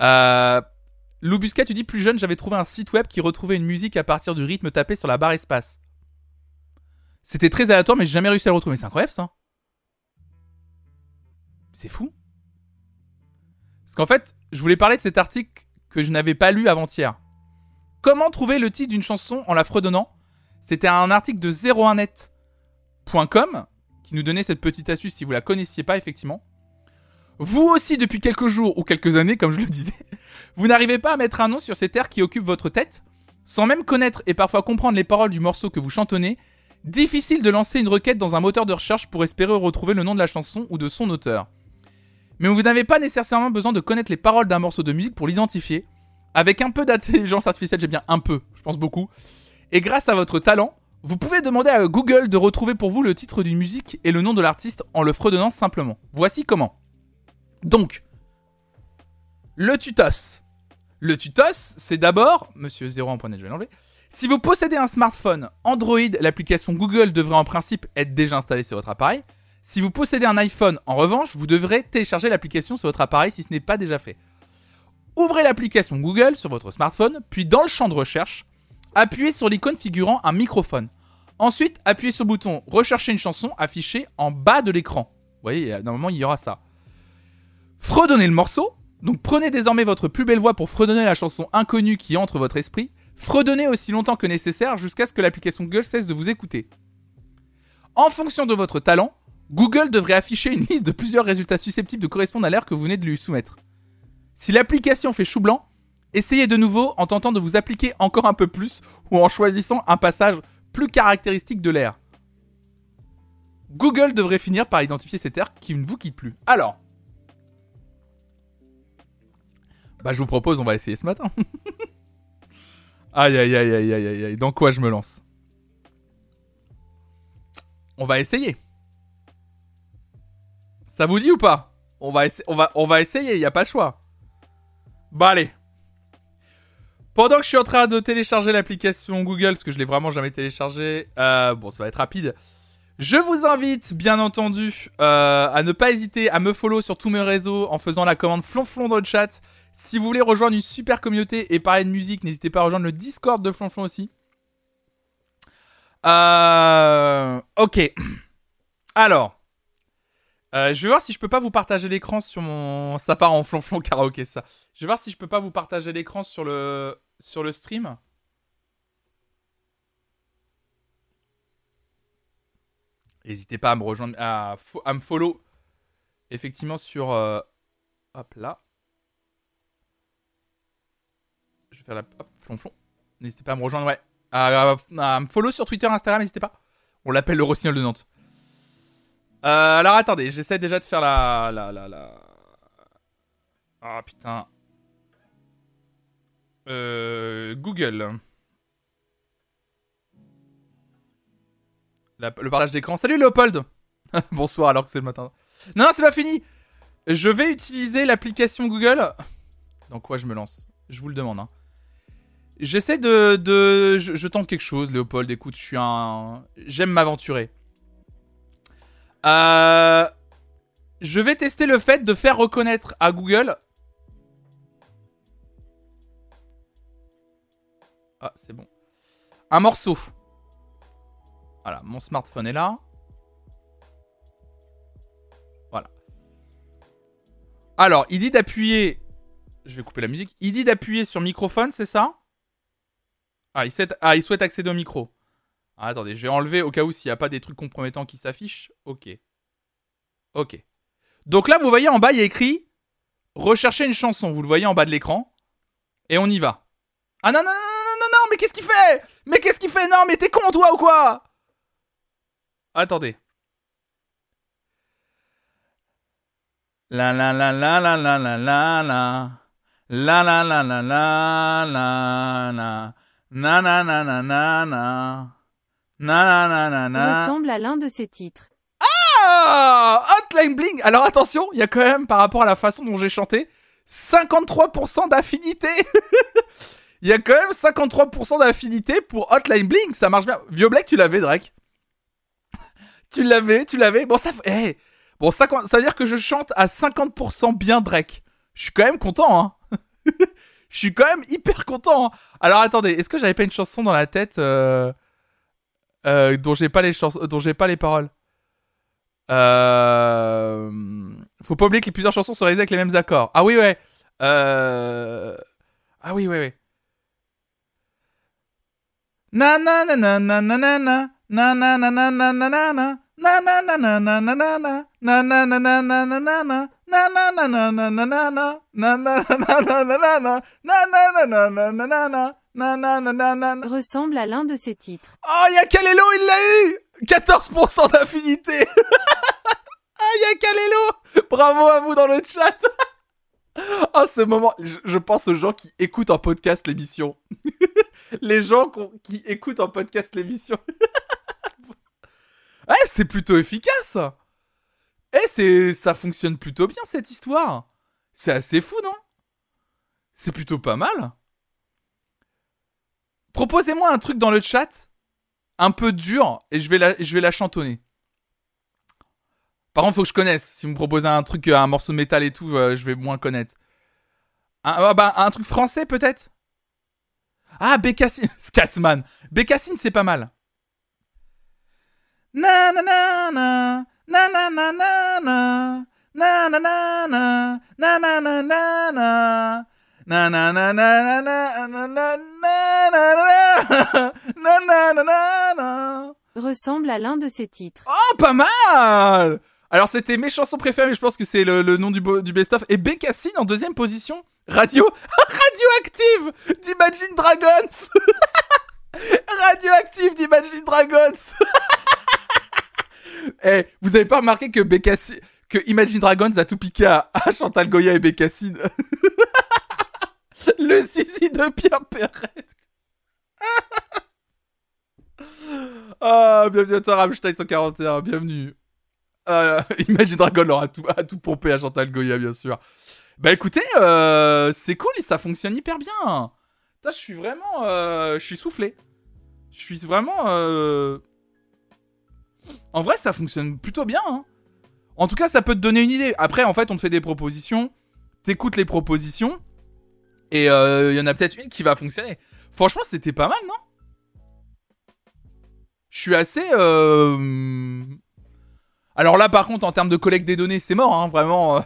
Euh... Lou Busca, tu dis plus jeune, j'avais trouvé un site web qui retrouvait une musique à partir du rythme tapé sur la barre espace. C'était très aléatoire, mais j'ai jamais réussi à le retrouver. C'est incroyable ça. C'est fou. Parce qu'en fait, je voulais parler de cet article que je n'avais pas lu avant-hier. Comment trouver le titre d'une chanson en la fredonnant? C'était un article de 01net.com qui nous donnait cette petite astuce si vous la connaissiez pas effectivement. Vous aussi depuis quelques jours ou quelques années, comme je le disais, vous n'arrivez pas à mettre un nom sur cet air qui occupe votre tête, sans même connaître et parfois comprendre les paroles du morceau que vous chantonnez. Difficile de lancer une requête dans un moteur de recherche pour espérer retrouver le nom de la chanson ou de son auteur. Mais vous n'avez pas nécessairement besoin de connaître les paroles d'un morceau de musique pour l'identifier. Avec un peu d'intelligence artificielle, j'ai bien un peu, je pense beaucoup. Et grâce à votre talent, vous pouvez demander à Google de retrouver pour vous le titre d'une musique et le nom de l'artiste en le fredonnant simplement. Voici comment. Donc, le tutos. Le tutos, c'est d'abord, monsieur 0 en point net, je vais l'enlever. Si vous possédez un smartphone Android, l'application Google devrait en principe être déjà installée sur votre appareil. Si vous possédez un iPhone, en revanche, vous devrez télécharger l'application sur votre appareil si ce n'est pas déjà fait. Ouvrez l'application Google sur votre smartphone, puis dans le champ de recherche, appuyez sur l'icône figurant un microphone. Ensuite, appuyez sur le bouton Rechercher une chanson affiché en bas de l'écran. Vous voyez, normalement, il y aura ça. Fredonnez le morceau. Donc prenez désormais votre plus belle voix pour fredonner la chanson inconnue qui entre votre esprit. Fredonnez aussi longtemps que nécessaire jusqu'à ce que l'application Google cesse de vous écouter. En fonction de votre talent, Google devrait afficher une liste de plusieurs résultats susceptibles de correspondre à l'air que vous venez de lui soumettre. Si l'application fait chou blanc, essayez de nouveau en tentant de vous appliquer encore un peu plus ou en choisissant un passage plus caractéristique de l'air. Google devrait finir par identifier cet air qui ne vous quitte plus. Alors, bah je vous propose, on va essayer ce matin. aïe aïe aïe aïe aïe aïe aïe, dans quoi je me lance? On va essayer. Ça vous dit ou pas On va, essayer, il n'y a pas le choix. Bah allez. Pendant que je suis en train de télécharger l'application Google, parce que je l'ai vraiment jamais téléchargée, euh, bon, ça va être rapide. Je vous invite, bien entendu, euh, à ne pas hésiter à me follow sur tous mes réseaux en faisant la commande flonflon dans le chat. Si vous voulez rejoindre une super communauté et parler de musique, n'hésitez pas à rejoindre le Discord de flonflon aussi. Euh, ok. Alors, euh, je vais voir si je peux pas vous partager l'écran sur mon. Ça part en flonflon karaoké ça. Je vais voir si je peux pas vous partager l'écran sur le sur le stream. N'hésitez pas à me rejoindre, à, me follow. Effectivement sur. euh, hop là. Je vais faire la. Hop, flonflon. N'hésitez pas à me rejoindre, ouais. À- à me follow sur Twitter, Instagram, n'hésitez pas. On l'appelle le Rossignol de Nantes. Euh, alors attendez, j'essaie déjà de faire la. la, la, la... Ah putain. Euh, Google. Le partage d'écran. Salut Léopold Bonsoir alors que c'est le matin. Non, c'est pas fini Je vais utiliser l'application Google. Dans quoi je me lance Je vous le demande. Hein. J'essaie de... je tente quelque chose, Léopold. Écoute, je suis un... J'aime m'aventurer. Euh, Je vais tester le fait de faire reconnaître à Google... Ah, c'est bon. Un morceau. Voilà, mon smartphone est là. Voilà. Alors, il dit d'appuyer. Je vais couper la musique. Il dit d'appuyer sur microphone, c'est ça? Ah ah, il souhaite accéder au micro. Ah, attendez, je vais enlever au cas où s'il n'y a pas des trucs compromettants qui s'affichent. Ok. Ok. Donc là, vous voyez en bas, il y a écrit Rechercher une chanson. Vous le voyez en bas de l'écran. Et on y va. Ah non, non, non, non, non, non, non, mais qu'est-ce qu'il fait Mais qu'est-ce qu'il fait Non, mais t'es con, toi, ou quoi Attendez. La la la la la la la la la. La la la la la la la. Na na na na na na. Ressemble à l'un de ses titres. Ah Hotline Bling Alors attention, il y a quand même, par rapport à la façon dont j'ai chanté, 53% d'affinité Il y a quand même 53% d'affinité pour Hotline Bling, ça marche bien. Vieux Black, tu l'avais, Drake? Tu l'avais, tu l'avais. Bon, ça, eh, bon, ça, ça veut dire que je chante à 50% bien Drake. Je suis quand même content, hein. Je suis quand même hyper content. hein. Alors attendez, est-ce que j'avais pas une chanson dans la tête euh, euh, dont j'ai pas les chansons, dont j'ai pas les paroles euh... Faut pas oublier que plusieurs chansons sont réalisées avec les mêmes accords. Ah oui, ouais. Euh... Ah oui, ouais, ouais. Ressemble à l'un de ses titres. Oh, il y a Kalelo, il l'a eu! 14% d'affinité. Ah, il y a Kalelo! Bravo à vous dans le chat. Oh, ce moment, je, je pense aux gens qui écoutent en podcast l'émission. Les gens qui écoutent en podcast l'émission. ouais, c'est plutôt efficace. Eh, c'est, ça fonctionne plutôt bien, cette histoire. C'est assez fou, non? C'est plutôt pas mal Proposez-moi un truc dans le chat un peu dur et je vais la, je vais la chantonner. Par contre, faut que je connaisse. Si vous me proposez un truc, un morceau de métal et tout, euh, je vais moins connaître. Un, ah bah, un truc français peut-être Ah, Bécassine. Scatman. Bécassine, c'est pas mal. Ressemble à l'un de ses titres. Oh, pas mal Alors, c'était mes chansons préférées, mais je pense que c'est le, le nom du, best-of. Et Bécassine en deuxième position. Radio... Radioactive d'Imagine Dragons Radioactive d'Imagine Dragons Eh, vous avez pas remarqué que Bécassine... Que Imagine Dragons a tout piqué à, à Chantal Goya et Bécassine? Le zizi de Pierre Perret Ah, bienvenue à toi, Rammstein 141, bienvenue. Euh, Imagine Dragon leur a tout, a tout pompé à Chantal Goya, bien sûr. Bah écoutez, euh, c'est cool et ça fonctionne hyper bien. Je suis vraiment. euh, je suis soufflé. Je suis vraiment. En vrai, ça fonctionne plutôt bien. hein. En tout cas, ça peut te donner une idée. Après, en fait, on te fait des propositions. T'écoutes les propositions. Et il y en a peut-être une qui va fonctionner. Franchement, c'était pas mal, non? Je suis assez. euh, Alors là, par contre, en termes de collecte des données, c'est mort, hein, vraiment. euh,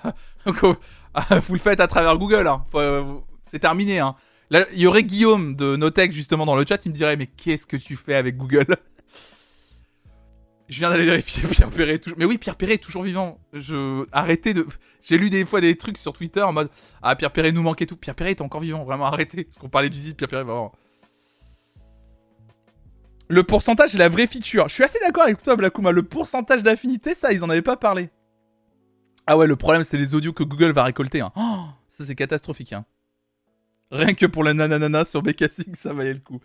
Vous le faites à travers Google. hein. Euh, C'est terminé. Hein. Là, il y aurait Guillaume de Notech justement dans le chat. Il me dirait, mais qu'est-ce que tu fais avec Google? Je viens d'aller vérifier Pierre Perret. est Toujours... Mais oui, Pierre Perret est toujours vivant. Je arrêtez de. J'ai lu des fois des trucs sur Twitter en mode ah Pierre Perret nous manquait tout. Pierre Perret est encore vivant. Vraiment arrêtez. Parce qu'on parlait du zit. Pierre Perret vraiment. Le pourcentage est la vraie feature. Je suis assez d'accord avec toi, Blakouma. Le pourcentage d'affinité, ça, ils en avaient pas parlé. Ah ouais, le problème, c'est les audios que Google va récolter. hein. Oh, ça, c'est catastrophique. hein. Rien que pour le nananana sur BK6, ça valait le coup.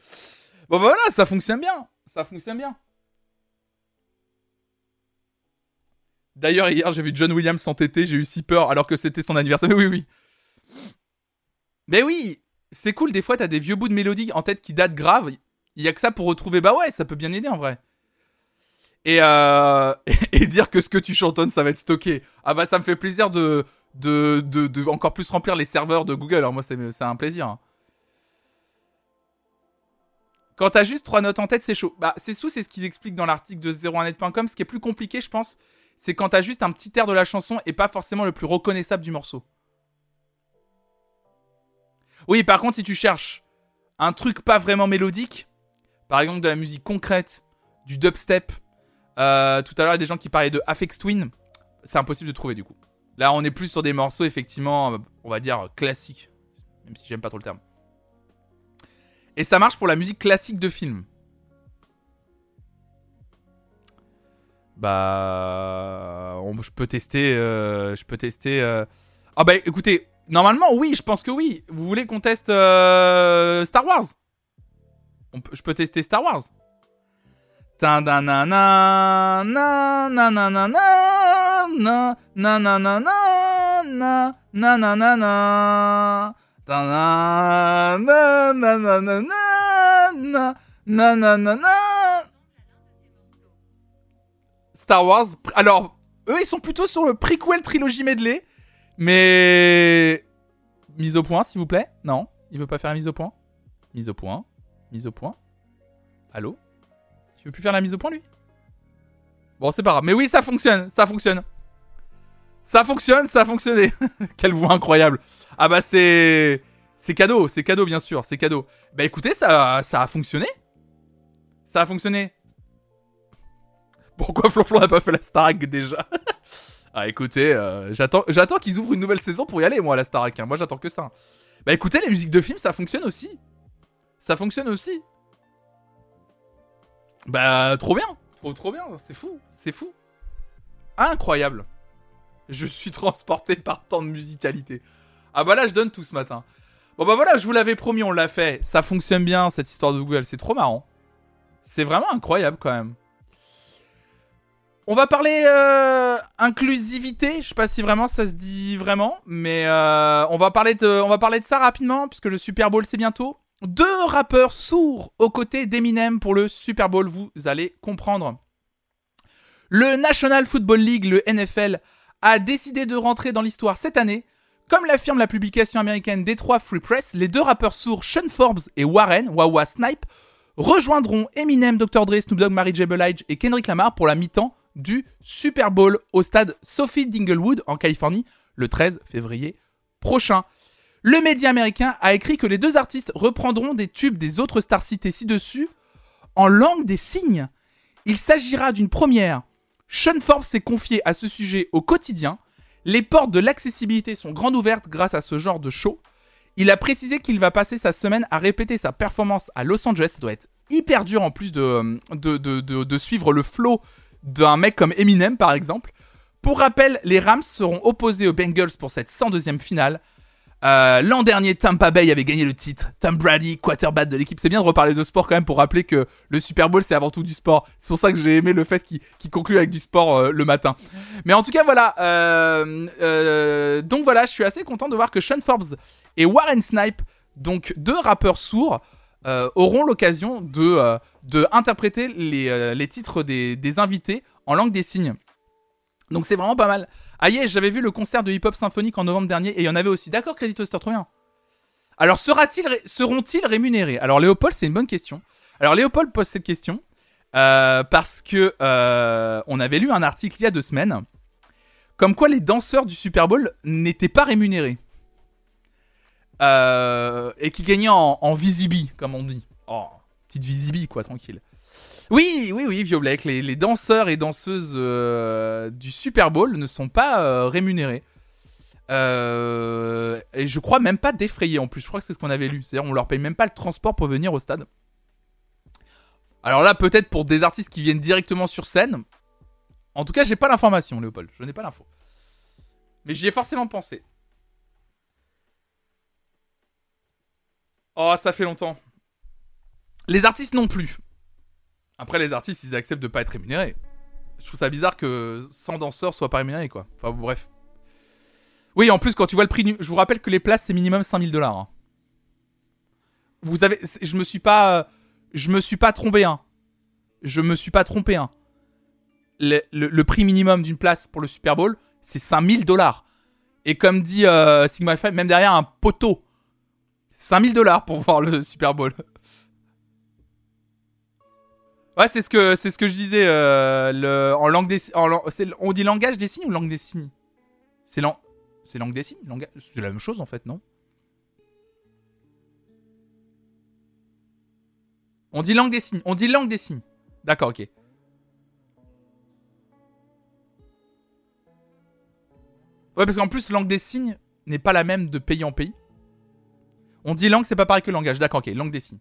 Bon, bah voilà, ça fonctionne bien. Ça fonctionne bien. D'ailleurs, hier, j'ai vu John Williams s'entêter. J'ai eu si peur alors que c'était son anniversaire. Mais oui, oui. Mais oui, c'est cool. Des fois, t'as des vieux bouts de mélodie en tête qui datent grave. Il y a que ça pour retrouver. Bah ouais, ça peut bien aider en vrai. Et, euh, dire que ce que tu chantonnes, ça va être stocké. Ah bah ça me fait plaisir de, de, de, encore plus remplir les serveurs de Google. Alors moi, c'est c'est un plaisir. hein. Quand t'as juste trois notes en tête, c'est chaud. Bah, c'est sous, c'est ce qu'ils expliquent dans l'article de 01net.com. Ce qui est plus compliqué, je pense, c'est quand t'as juste un petit air de la chanson et pas forcément le plus reconnaissable du morceau. Oui, par contre, si tu cherches un truc pas vraiment mélodique, par exemple de la musique concrète, du dubstep, euh, tout à l'heure, il y a des gens qui parlaient de Afex Twin, c'est impossible de trouver du coup. Là, on est plus sur des morceaux, effectivement, on va dire classiques, même si j'aime pas trop le terme. Et ça marche pour la musique classique de film. Bah, je peux tester, euh, je peux tester. euh, Ah bah écoutez, normalement oui, je pense que oui. Vous voulez qu'on teste euh, Star Wars? Je peux tester Star Wars. Star Wars. Alors, eux, ils sont plutôt sur le prequel trilogie medley. Mais. Mise au point, s'il vous plaît. Non, il veut pas faire la mise au point. Mise au point. Mise au point. Allô? Tu veux plus faire la mise au point, lui? Bon, c'est pas grave. Mais oui, ça fonctionne. Ça fonctionne. Ça fonctionne, ça a fonctionné. Quelle voix incroyable. Ah bah, c'est. C'est cadeau, c'est cadeau, bien sûr. C'est cadeau. Bah écoutez, ça, ça a fonctionné. Ça a fonctionné. Pourquoi Flonflon n'a pas fait la Starac déjà? Ah écoutez, euh, j'attends, j'attends qu'ils ouvrent une nouvelle saison pour y aller, moi, à la Starac. hein. Moi, j'attends que ça. Bah écoutez, les musiques de films, ça fonctionne aussi. Ça fonctionne aussi. Bah, trop bien. Trop, trop bien. C'est fou. C'est fou. Incroyable. Je suis transporté par tant de musicalité. Ah bah là, je donne tout ce matin. Bon bah voilà, je vous l'avais promis, on l'a fait. Ça fonctionne bien, cette histoire de Google. C'est trop marrant. C'est vraiment incroyable quand même. On va parler euh, inclusivité. Je sais pas si vraiment ça se dit vraiment, mais euh, on va parler de, ça rapidement puisque le Super Bowl c'est bientôt. Deux rappeurs sourds aux côtés d'Eminem pour le Super Bowl. Vous allez comprendre. Le National Football League, le NFL, a décidé de rentrer dans l'histoire cette année. Comme l'affirme la publication américaine Detroit Free Press, les deux rappeurs sourds Sean Forbes et Warren, Wawa Snipe, rejoindront Eminem, Dr. Dre, Snoop Dogg, Mary J. Blige et Kendrick Lamar pour la mi-temps du Super Bowl au stade Sophie Dinglewood en Californie le 13 février prochain. Le média américain a écrit que les deux artistes reprendront des tubes des autres stars citées ci-dessus en langue des signes. Il s'agira d'une première. Sean Forbes s'est confié à ce sujet au quotidien. Les portes de l'accessibilité sont grandes ouvertes grâce à ce genre de show. Il a précisé qu'il va passer sa semaine à répéter sa performance à Los Angeles. Ça doit être hyper dur en plus de, de, de- de suivre le flow d'un mec comme Eminem par exemple. Pour rappel, les Rams seront opposés aux Bengals pour cette 102e finale. Euh, L'an dernier, Tampa Bay avait gagné le titre. Tom Brady, quarterback de l'équipe. C'est bien de reparler de sport quand même pour rappeler que le Super Bowl, c'est avant tout du sport. C'est pour ça que j'ai aimé le fait qu'il qu'il conclue avec du sport euh, le matin. Mais en tout cas, voilà. euh, donc voilà, je suis assez content de voir que Sean Forbes et Warren Snipe, donc deux rappeurs sourds, euh, auront l'occasion de, euh, interpréter les, euh, titres des, invités en langue des signes. Donc c'est vraiment pas mal. Ah j'avais vu le concert de hip-hop symphonique en novembre dernier et il y en avait aussi. D'accord, Crazy Toaster, trop bien. Alors seront-ils rémunérés? Alors Léopold, c'est une bonne question. Alors Léopold pose cette question parce que on avait lu un article il y a deux semaines comme quoi les danseurs du Super Bowl n'étaient pas rémunérés. Euh, et qui gagnaient en, en visibi, comme on dit. Oh, petite visibi, quoi, tranquille. Oui, oui, oui, Vioblek, les, les danseurs et danseuses euh, du Super Bowl ne sont pas euh, rémunérés. Et je crois même pas défrayés en plus. Je crois que c'est ce qu'on avait lu. C'est-à-dire on leur paye même pas le transport pour venir au stade. Alors là, peut-être pour des artistes qui viennent directement sur scène. En tout cas, j'ai pas l'information, Léopold. Je n'ai pas l'info. Mais j'y ai forcément pensé. Oh, ça fait longtemps. Les artistes non plus. Après, les artistes, ils acceptent de pas être rémunérés. Je trouve ça bizarre que 100 danseurs soient pas rémunérés, quoi. Enfin, bref. Oui, en plus, quand tu vois le prix, je vous rappelle que les places, c'est minimum 5000 dollars. hein. Vous avez, je me suis pas, je me suis pas trompé, hein. Je me suis pas trompé, hein. Le, prix minimum d'une place pour le Super Bowl, c'est 5000 dollars. Et comme dit euh, Sigma Phi, même derrière un poteau, 5000 dollars pour voir le Super Bowl. Ouais, c'est ce que c'est ce que je disais euh, en langue des en on dit langage des signes ou langue des signes? C'est lang- c'est langue des signes, langage c'est la même chose en fait, non? On dit langue des signes, on dit langue des signes. D'accord, OK. Ouais, parce qu'en plus langue des signes n'est pas la même de pays en pays. On dit langue, c'est pas pareil que langage. D'accord, OK, langue des signes.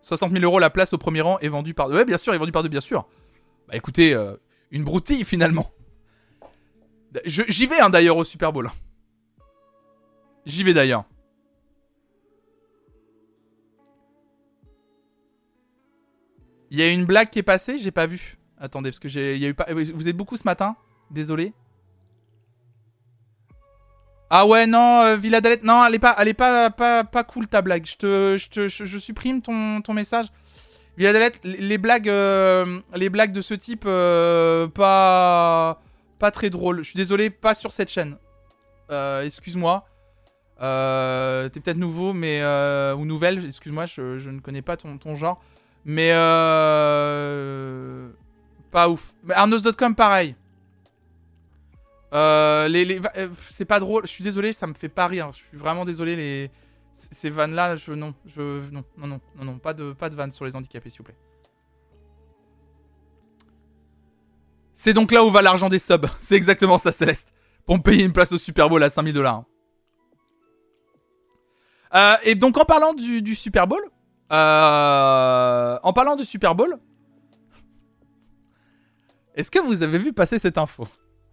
« 60 000 euros la place au premier rang est vendue par... Ouais, bien sûr, est vendue par deux, bien sûr. Bah écoutez, euh, une broutille finalement. J'y vais hein, d'ailleurs au Super Bowl. J'y vais d'ailleurs. Il y a une blague qui est passée, j'ai pas vu. Attendez, parce que j'ai, eu pas. Vous êtes beaucoup ce matin? Désolé. Ah ouais, non, euh, Villa d'Alette, non, elle est pas, elle pas, pas, pas cool ta blague. Je te, je te, je, supprime ton, ton message. Villa d'Alette, les blagues, euh, les blagues de ce type, euh, pas, pas très drôles. Je suis désolé, pas sur cette chaîne. Excuse-moi. T'es peut-être nouveau, mais ou nouvelle. Excuse-moi, je, je ne connais pas ton, ton genre. Mais pas ouf. Arnos.com, pareil. Euh, euh, c'est pas drôle. Je suis désolé, ça me fait pas rire. Je suis vraiment désolé. Les, ces vannes là, je non, je non, non, non, non, non, pas de, pas de vannes sur les handicapés, s'il vous plaît. C'est donc là où va l'argent des subs. C'est exactement ça, Céleste. Pour me payer une place au Super Bowl à 5000 dollars. Euh, et donc en parlant du, du Super Bowl, euh, en parlant du Super Bowl, est-ce que vous avez vu passer cette info?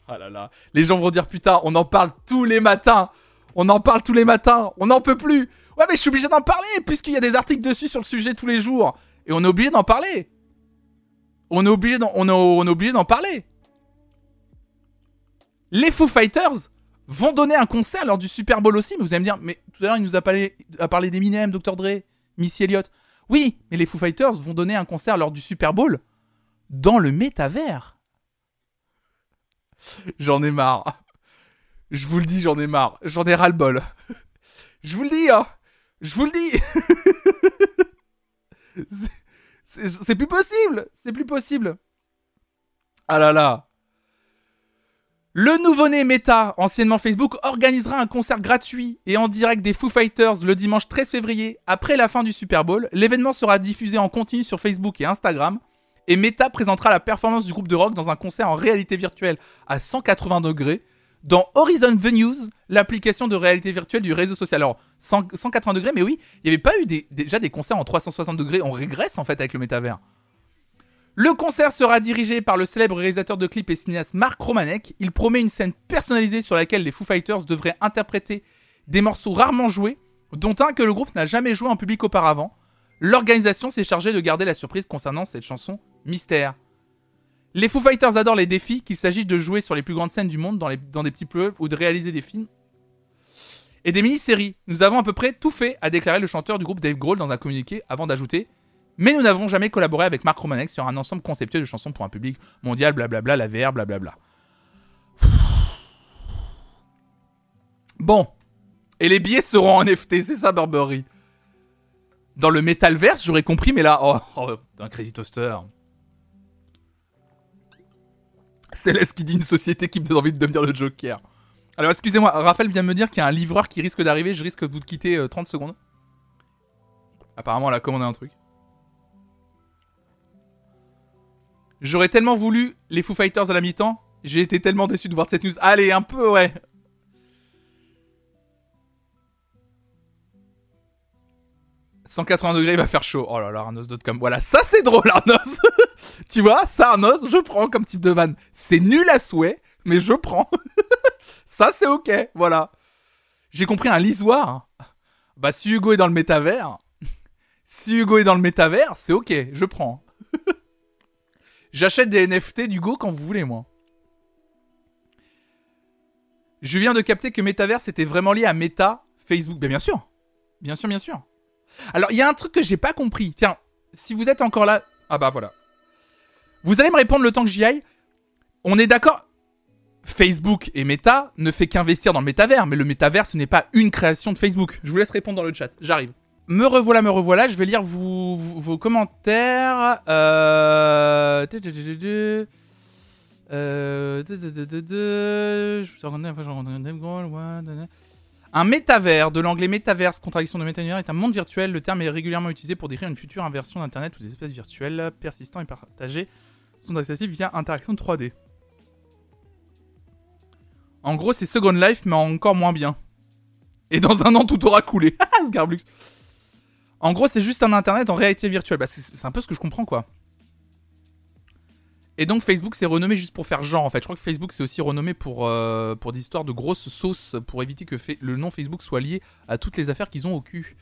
Ah là là, les gens vont dire putain, on en parle tous les matins, on en parle tous les matins, on n'en peut plus. Ouais mais je suis obligé d'en parler puisqu'il y a des articles dessus sur le sujet tous les jours et on est obligé d'en parler. On est obligé d'en, on est, obligé d'en parler. Les Foo Fighters vont donner un concert lors du Super Bowl aussi, mais vous allez me dire, mais tout à l'heure il nous a parlé, a parlé d'Eminem, Dr. Dre, Missy Elliott. Oui, mais les Foo Fighters vont donner un concert lors du Super Bowl dans le métavers. J'en ai marre. Je vous le dis, j'en ai marre. J'en ai ras le bol. Je vous le dis, hein. Je vous le dis. C'est plus possible. C'est plus possible. Ah là là. Le nouveau-né Meta, anciennement Facebook, organisera un concert gratuit et en direct des Foo Fighters le dimanche 13 février, après la fin du Super Bowl. L'événement sera diffusé en continu sur Facebook et Instagram. Et Meta présentera la performance du groupe de rock dans un concert en réalité virtuelle à 180 degrés dans Horizon Venues, l'application de réalité virtuelle du réseau social. Alors, 100 180 degrés, mais oui, il n'y avait pas eu déjà des concerts en 360 degrés. On régresse en fait avec le métavers. Le concert sera dirigé par le célèbre réalisateur de clips et cinéaste Mark Romanek. Il promet une scène personnalisée sur laquelle les Foo Fighters devraient interpréter des morceaux rarement joués, dont un que le groupe n'a jamais joué en public auparavant. L'organisation s'est chargée de garder la surprise concernant cette chanson mystère. Les Foo Fighters adorent les défis, qu'il s'agisse de jouer sur les plus grandes scènes du monde dans, les- dans des petits clubs ou de réaliser des films et des mini-séries. Nous avons à peu près tout fait, a déclaré le chanteur du groupe Dave Grohl dans un communiqué avant d'ajouter Mais nous n'avons jamais collaboré avec Mark Romanek sur un ensemble conceptuel de chansons pour un public mondial, blablabla, la VR, blablabla. Bon. Et les billets seront en NFT, c'est ça, Burberry Dans le Metalverse, j'aurais compris, mais là, oh, oh un Crazy Toaster. Céleste qui dit une société qui me donne envie de devenir le Joker. Alors excusez-moi, Raphaël vient me dire qu'il y a un livreur qui risque d'arriver, je risque de vous quitter euh, 30 secondes. Apparemment, elle a commandé un truc. J'aurais tellement voulu les Foo Fighters à la mi-temps, j'ai été tellement déçu de voir cette news. Allez, un peu, ouais. « 180 degrés, il va faire chaud. Oh là là, Arnos.com. Voilà, ça c'est drôle, Arnos. tu vois, ça, Arnos, je prends comme type de vanne. C'est nul à souhait, mais je prends. Ça, c'est ok, voilà. J'ai compris un lisoire. Bah, si Hugo est dans le métavers, si Hugo est dans le métavers, c'est ok, je prends. J'achète des NFT d'Hugo quand vous voulez, moi. Je viens de capter que métavers était vraiment lié à Meta, Facebook. Ben, bien sûr. Bien sûr, bien sûr. Alors, il y a un truc que j'ai pas compris. Tiens, si vous êtes encore là. Ah bah voilà. Vous allez me répondre le temps que j'y aille. On est d'accord. Facebook et Meta ne fait qu'investir dans le métavers, mais le métavers ce n'est pas une création de Facebook. Je vous laisse répondre dans le chat, j'arrive. Me revoilà, me revoilà, je vais lire vos, commentaires. Euh... Euh... Un métavers, de l'anglais métaverse, contradiction de métavers, est un monde virtuel. Le terme est régulièrement utilisé pour décrire une future inversion d'Internet où des espaces virtuels persistants et partagés sont accessibles via interaction 3D. En gros, c'est Second Life, mais encore moins bien. Et dans un an, tout aura coulé. Sgarblux. En gros, c'est juste un internet en réalité virtuelle. Bah, c'est un peu ce que je comprends, quoi. Et donc, Facebook s'est renommé juste pour faire genre, en fait. Je crois que Facebook s'est aussi renommé pour, euh, pour des histoires de grosses sauces pour éviter que le nom Facebook soit lié à toutes les affaires qu'ils ont au cul.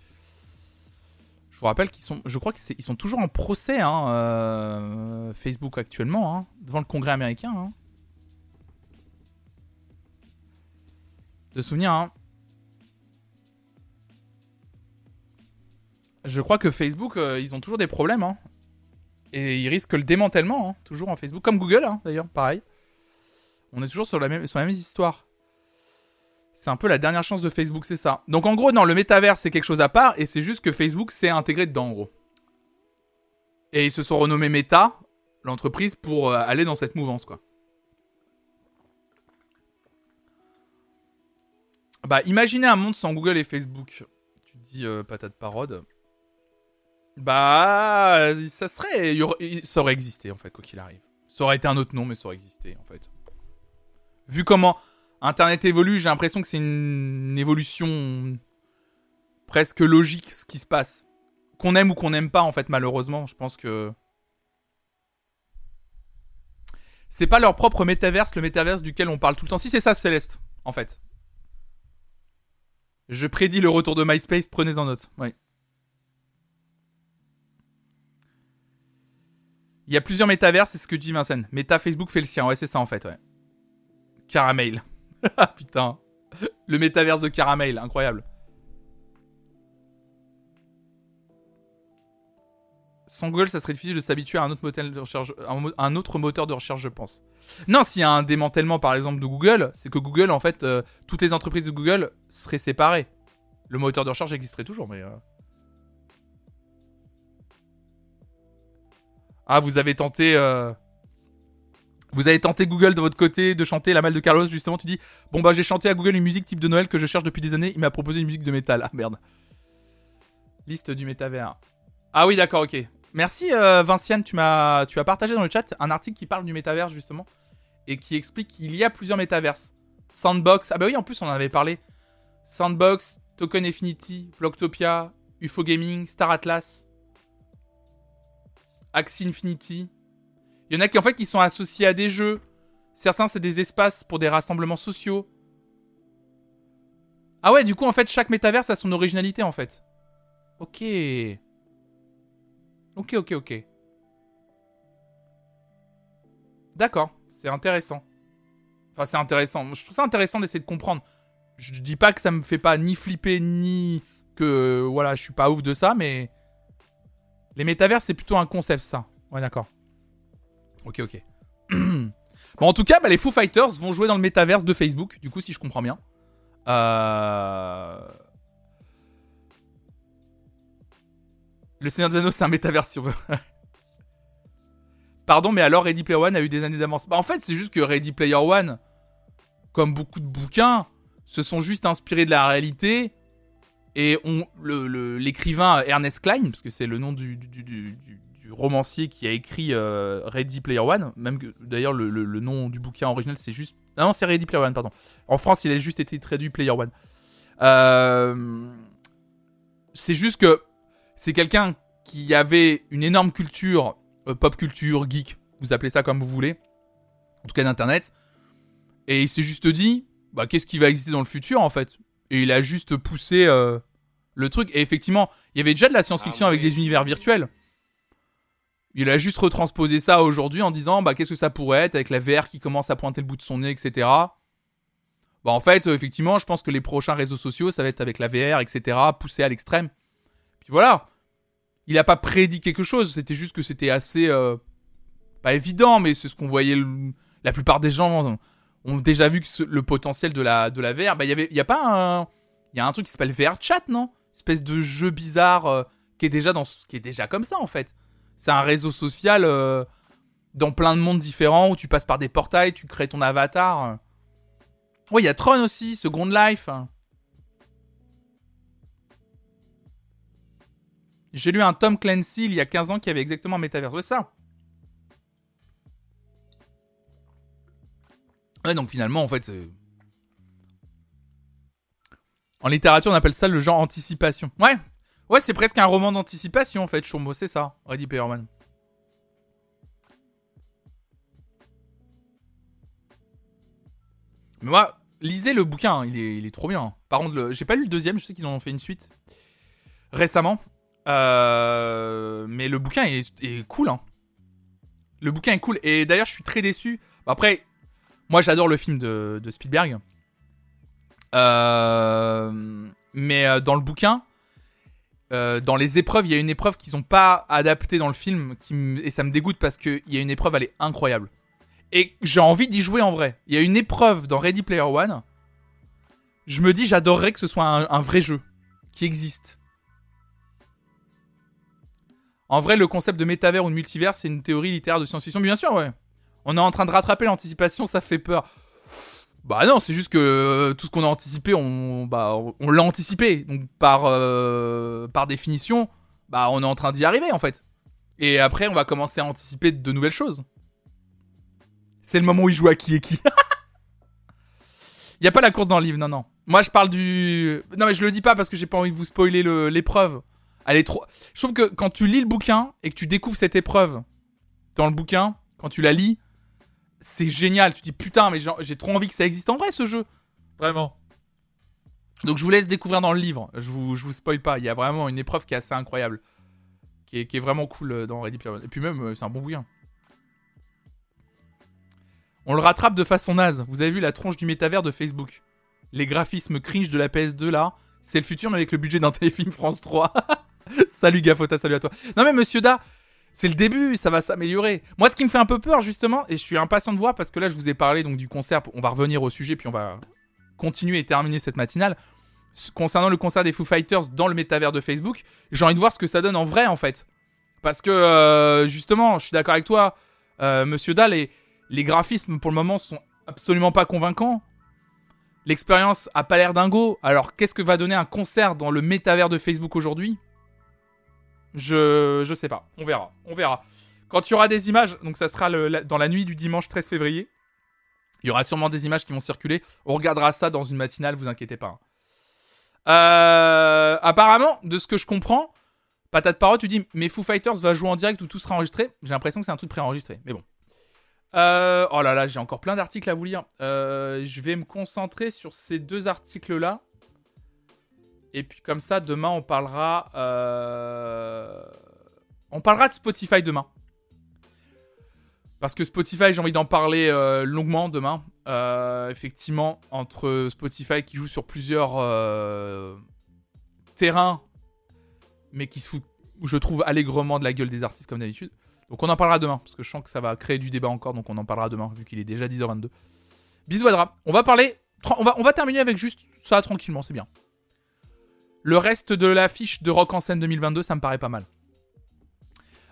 Je vous rappelle qu'ils sont, je crois qu'ils sont toujours en procès, hein, euh, Facebook actuellement, hein, devant le Congrès américain. hein. de souvenirs. Hein. Je crois que Facebook, euh, ils ont toujours des problèmes. Hein. Et ils risquent le démantèlement, hein, toujours en Facebook. Comme Google, hein, d'ailleurs, pareil. On est toujours sur la même, histoire. C'est un peu la dernière chance de Facebook, c'est ça. Donc en gros, non, le métavers, c'est quelque chose à part. Et c'est juste que Facebook s'est intégré dedans, en gros. Et ils se sont renommés Meta, l'entreprise, pour euh, aller dans cette mouvance, quoi. Bah, imaginez un monde sans Google et Facebook. Tu dis euh, patate parode. Bah, euh, ça serait. ça aurait existé, en fait, quoi qu'il arrive. Ça aurait été un autre nom, mais ça aurait existé, en fait. Vu comment Internet évolue, j'ai l'impression que c'est une évolution presque logique, ce qui se passe. Qu'on aime ou qu'on n'aime pas, en fait, malheureusement, je pense que. C'est pas leur propre métaverse, le métaverse duquel on parle tout le temps. Si, c'est ça, Céleste, en fait. Je prédis le retour de MySpace, prenez en note. Oui. Il y a plusieurs métavers, c'est ce que dit Vincent. Meta Facebook fait le sien, ouais, c'est ça en fait, ouais. Caramel. Putain. Le métaverse de Caramel, incroyable. Sans Google, ça serait difficile de s'habituer à un autre, moteur de recherche, un mo- un autre moteur de recherche, je pense. Non, s'il y a un démantèlement, par exemple, de Google, c'est que Google, en fait, euh, toutes les entreprises de Google seraient séparées. Le moteur de recherche existerait toujours, mais... euh, Ah, vous avez tenté... euh, Vous avez tenté Google de votre côté de chanter La Malle de Carlos, justement, tu dis Bon bah j'ai chanté à Google une musique type de Noël que je cherche depuis des années, il m'a proposé une musique de métal. Ah merde. Liste du métavers. Ah oui, d'accord, ok. Merci euh, Vinciane, tu m'as tu as partagé dans le chat un article qui parle du métavers justement et qui explique qu'il y a plusieurs métaverses. Sandbox, ah bah oui, en plus on en avait parlé. Sandbox, Token Infinity, Blocktopia, UFO Gaming, Star Atlas, Axie Infinity, Il y en a qui en fait qui sont associés à des jeux. Certains c'est des espaces pour des rassemblements sociaux. Ah ouais, du coup en fait chaque métaverse a son originalité en fait. Ok. Ok, ok, ok. D'accord, c'est intéressant. Enfin, c'est intéressant. Je trouve ça intéressant d'essayer de comprendre. Je dis pas que ça me fait pas ni flipper, ni que voilà, je suis pas ouf de ça, mais les métavers, c'est plutôt un concept, ça. Ouais, d'accord. Ok, ok. bon, en tout cas, bah, les Foo Fighters vont jouer dans le métaverse de Facebook, du coup, si je comprends bien. Euh... Le Seigneur des Anneaux, c'est un métaverse sur eux. Pardon, mais alors Ready Player One a eu des années d'avance. Bah, en fait, c'est juste que Ready Player One, comme beaucoup de bouquins, se sont juste inspirés de la réalité. Et on, l'écrivain Ernest Klein, parce que c'est le nom du, du, du, romancier qui a écrit euh, Ready Player One, même que d'ailleurs le, le, nom du bouquin original c'est juste. Non, c'est Ready Player One, pardon. En France, il a juste été traduit Player One. Euh, c'est juste que c'est quelqu'un qui avait une énorme culture euh, pop culture, geek, vous appelez ça comme vous voulez, en tout cas d'internet. Et il s'est juste dit, bah qu'est-ce qui va exister dans le futur en fait? Et il a juste poussé euh, le truc. Et effectivement, il y avait déjà de la science-fiction Ah avec des univers virtuels. Il a juste retransposé ça aujourd'hui en disant, bah qu'est-ce que ça pourrait être avec la VR qui commence à pointer le bout de son nez, etc. Bah en fait, euh, effectivement, je pense que les prochains réseaux sociaux, ça va être avec la VR, etc. poussé à l'extrême. Puis voilà il a pas prédit quelque chose, c'était juste que c'était assez euh, pas évident, mais c'est ce qu'on voyait. le- la plupart des gens ont, déjà vu que le potentiel de la de la VR. Bah il y avait, y a pas un, y a un truc qui s'appelle VR Chat, non? Espèce de jeu bizarre euh, qui est déjà dans, qui est déjà comme ça en fait. C'est un réseau social euh, dans plein de mondes différents où tu passes par des portails, tu crées ton avatar. Ouais, il y a Tron aussi, Second Life. J'ai lu un Tom Clancy il y a 15 ans qui avait exactement un métaverse. Ouais, ça. Donc finalement, en fait, c'est. En littérature, on appelle ça le genre anticipation. Ouais. Ouais, c'est presque un roman d'anticipation, en fait, Churmo, c'est ça. Ready Player One. Mais moi, lisez le bouquin, hein, il est, trop bien. Par contre, j'ai pas lu le deuxième, je sais qu'ils en ont fait une suite récemment. Euh, mais le bouquin est, est cool. Hein. Le bouquin est cool. Et d'ailleurs, je suis très déçu. Après, moi, j'adore le film de, Spielberg. Euh, mais euh, dans le bouquin, euh, dans les épreuves, il y a une épreuve qu'ils n'ont pas adaptée dans le film. Et ça me dégoûte parce qu'il y a une épreuve, elle est incroyable. Et j'ai envie d'y jouer en vrai. Il y a une épreuve dans Ready Player One. Je me dis, j'adorerais que ce soit un, un vrai jeu qui existe. En vrai, le concept de métavers ou de multivers, c'est une théorie littéraire de science-fiction. Bien sûr, ouais. On est en train de rattraper l'anticipation, ça fait peur. Bah non, c'est juste que euh, tout ce qu'on a anticipé, on, bah, l'a anticipé. Donc par, euh, par définition, bah on est en train d'y arriver en fait. Et après, on va commencer à anticiper de nouvelles choses. C'est le moment où il joue à qui et qui. Il y a pas la course dans le livre, non, non. Moi, je parle du. Non, mais je le dis pas parce que j'ai pas envie de vous spoiler le- l'épreuve. Elle est trop. Je trouve que quand tu lis le bouquin et que tu découvres cette épreuve dans le bouquin, quand tu la lis, c'est génial. Tu te dis putain, mais j'ai trop envie que ça existe en vrai ce jeu. Vraiment. Donc je vous laisse découvrir dans le livre. Je vous, je vous spoil pas. Il y a vraiment une épreuve qui est assez incroyable. Qui est, qui est vraiment cool euh, dans Ready Player One. Et puis même, euh, c'est un bon bouquin. On le rattrape de façon naze. Vous avez vu la tronche du métavers de Facebook. Les graphismes cringe de la PS2 là. C'est le futur mais avec le budget d'un téléfilm France 3. salut Gafota, salut à toi. Non mais monsieur Da, c'est le début, ça va s'améliorer. Moi ce qui me fait un peu peur justement, et je suis impatient de voir parce que là je vous ai parlé donc du concert, on va revenir au sujet puis on va continuer et terminer cette matinale. Concernant le concert des Foo Fighters dans le métavers de Facebook, j'ai envie de voir ce que ça donne en vrai en fait. Parce que euh, justement, je suis d'accord avec toi, euh, monsieur Da, les, les graphismes pour le moment sont absolument pas convaincants. L'expérience a pas l'air dingo. Alors qu'est-ce que va donner un concert dans le métavers de Facebook aujourd'hui? Je je sais pas. On verra. On verra. Quand il y aura des images, donc ça sera dans la nuit du dimanche 13 février. Il y aura sûrement des images qui vont circuler. On regardera ça dans une matinale, vous inquiétez pas. Euh, apparemment, de ce que je comprends, Patate Parole, tu dis, mais Foo Fighters va jouer en direct ou tout sera enregistré? J'ai l'impression que c'est un truc préenregistré. Mais bon, Euh, oh là là, j'ai encore plein d'articles à vous lire. Euh, je vais me concentrer sur ces deux articles-là. Et puis comme ça, demain, on parlera... euh, On parlera de Spotify demain. Parce que Spotify, j'ai envie d'en parler euh, longuement demain. Euh, effectivement, entre Spotify qui joue sur plusieurs euh, terrains, mais qui se fout, je trouve, allègrement de la gueule des artistes comme d'habitude. Donc on en parlera demain, parce que je sens que ça va créer du débat encore, donc on en parlera demain, vu qu'il est déjà 10h22. Bisous Adra. On va parler, on va, on va terminer avec juste ça tranquillement, c'est bien. Le reste de l'affiche de Rock en scène 2022, ça me paraît pas mal.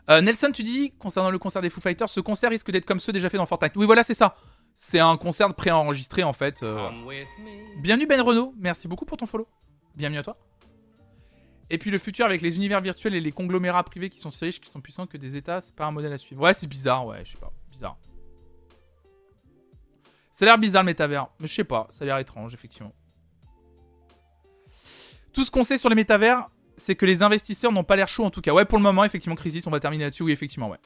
Euh, Nelson, tu dis, concernant le concert des Foo Fighters, ce concert risque d'être comme ceux déjà faits dans Fortnite. Oui, voilà, c'est ça. C'est un concert préenregistré en fait. euh. Bienvenue Ben Renault, merci beaucoup pour ton follow. Bienvenue à toi. Et puis le futur avec les univers virtuels et les conglomérats privés qui sont si riches, qui sont puissants que des États, c'est pas un modèle à suivre. Ouais, c'est bizarre, ouais, je sais pas, bizarre. Ça a l'air bizarre le métavers, mais je sais pas, ça a l'air étrange, effectivement. Tout ce qu'on sait sur les métavers, c'est que les investisseurs n'ont pas l'air chauds en tout cas. Ouais, pour le moment, effectivement, Crisis, on va terminer là-dessus, oui, effectivement, ouais.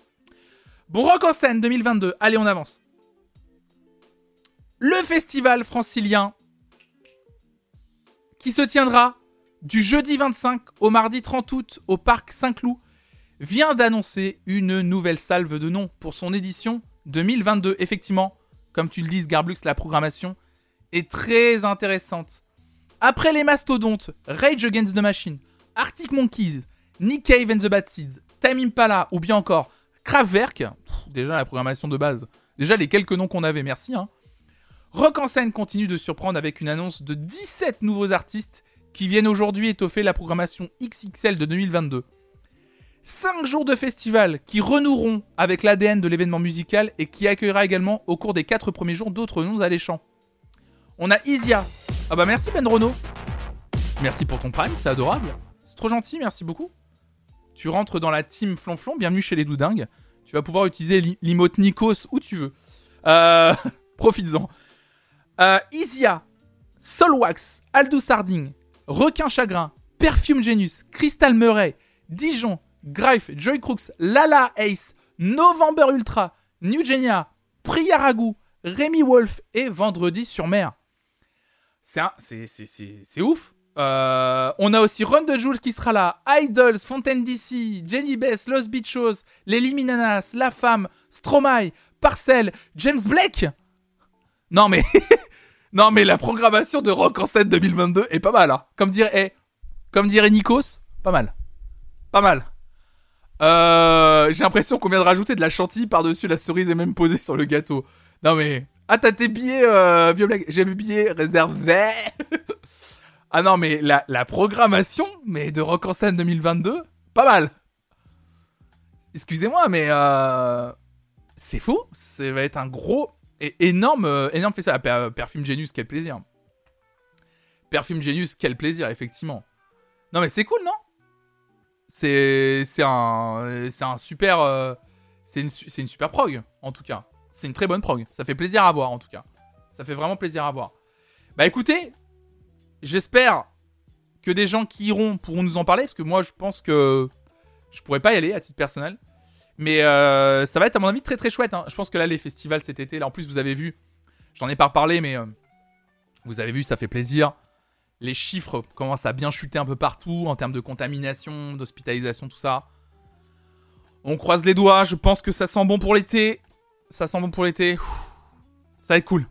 Bon, Rock en scène 2022, allez, on avance. Le festival francilien qui se tiendra du jeudi 25 au mardi 30 août au parc Saint-Cloud vient d'annoncer une nouvelle salve de nom pour son édition 2022. Effectivement, comme tu le dis, Garblux, la programmation est très intéressante. Après les mastodontes, Rage Against the Machine, Arctic Monkeys, Nick Cave and the Bad Seeds, Time Impala ou bien encore Kraftwerk, déjà la programmation de base, déjà les quelques noms qu'on avait, merci. Hein. Rock en scène continue de surprendre avec une annonce de 17 nouveaux artistes qui viennent aujourd'hui étoffer la programmation XXL de 2022. 5 jours de festival qui renoueront avec l'ADN de l'événement musical et qui accueillera également au cours des 4 premiers jours d'autres noms alléchants. On a Isia. Ah bah merci Ben Renault. Merci pour ton prime, c'est adorable. C'est trop gentil, merci beaucoup. Tu rentres dans la team Flonflon, bienvenue chez les Doudingues. Tu vas pouvoir utiliser l'i- l'imote Nikos où tu veux. Euh, Profites-en. Euh, Isia, Solwax, Aldous Harding, Requin Chagrin, Perfume Genius, Crystal Murray, Dijon, Greif, Joy Crooks, Lala Ace, November Ultra, New Genia, Priya Wolf et Vendredi sur mer. C'est ouf. Euh, on a aussi Run de Jules qui sera là, Idols, Fontaine DC, Jenny Bess, Los Bichos, Les Liminanas, La Femme, Stromae, Parcel, James Blake. Non mais la programmation de Rock en scène 2022 est pas mal. Hein. Comme dirait eh, comme dirait Nikos, pas mal, pas mal. Euh, J'ai l'impression qu'on vient de rajouter de la chantilly par-dessus la cerise et même posée sur le gâteau. Non mais ah t'as tes billets euh, vieux blague. J'ai mes billets réservés. ah non mais la, programmation mais de Rock en scène 2022, pas mal. Excusez-moi mais euh, c'est fou. Ça va être un gros et énorme, euh, énorme ça. Per- Perfume Genius, quel plaisir. Perfume Genius, quel plaisir, effectivement. Non, mais c'est cool, non? C'est un, un super, c'est une, une super prog, en tout cas. C'est une très bonne prog. Ça fait plaisir à voir, en tout cas. Ça fait vraiment plaisir à voir. Bah écoutez, j'espère que des gens qui iront pourront nous en parler, parce que moi, je pense que je pourrais pas y aller à titre personnel. Mais euh, ça va être à mon avis très très chouette. hein. Je pense que là les festivals cet été, là en plus vous avez vu, j'en ai pas reparlé mais euh, vous avez vu ça fait plaisir. Les chiffres commencent à bien chuter un peu partout en termes de contamination, d'hospitalisation, tout ça. On croise les doigts, je pense que ça sent bon pour l'été. Ça sent bon pour l'été. Ça va être cool.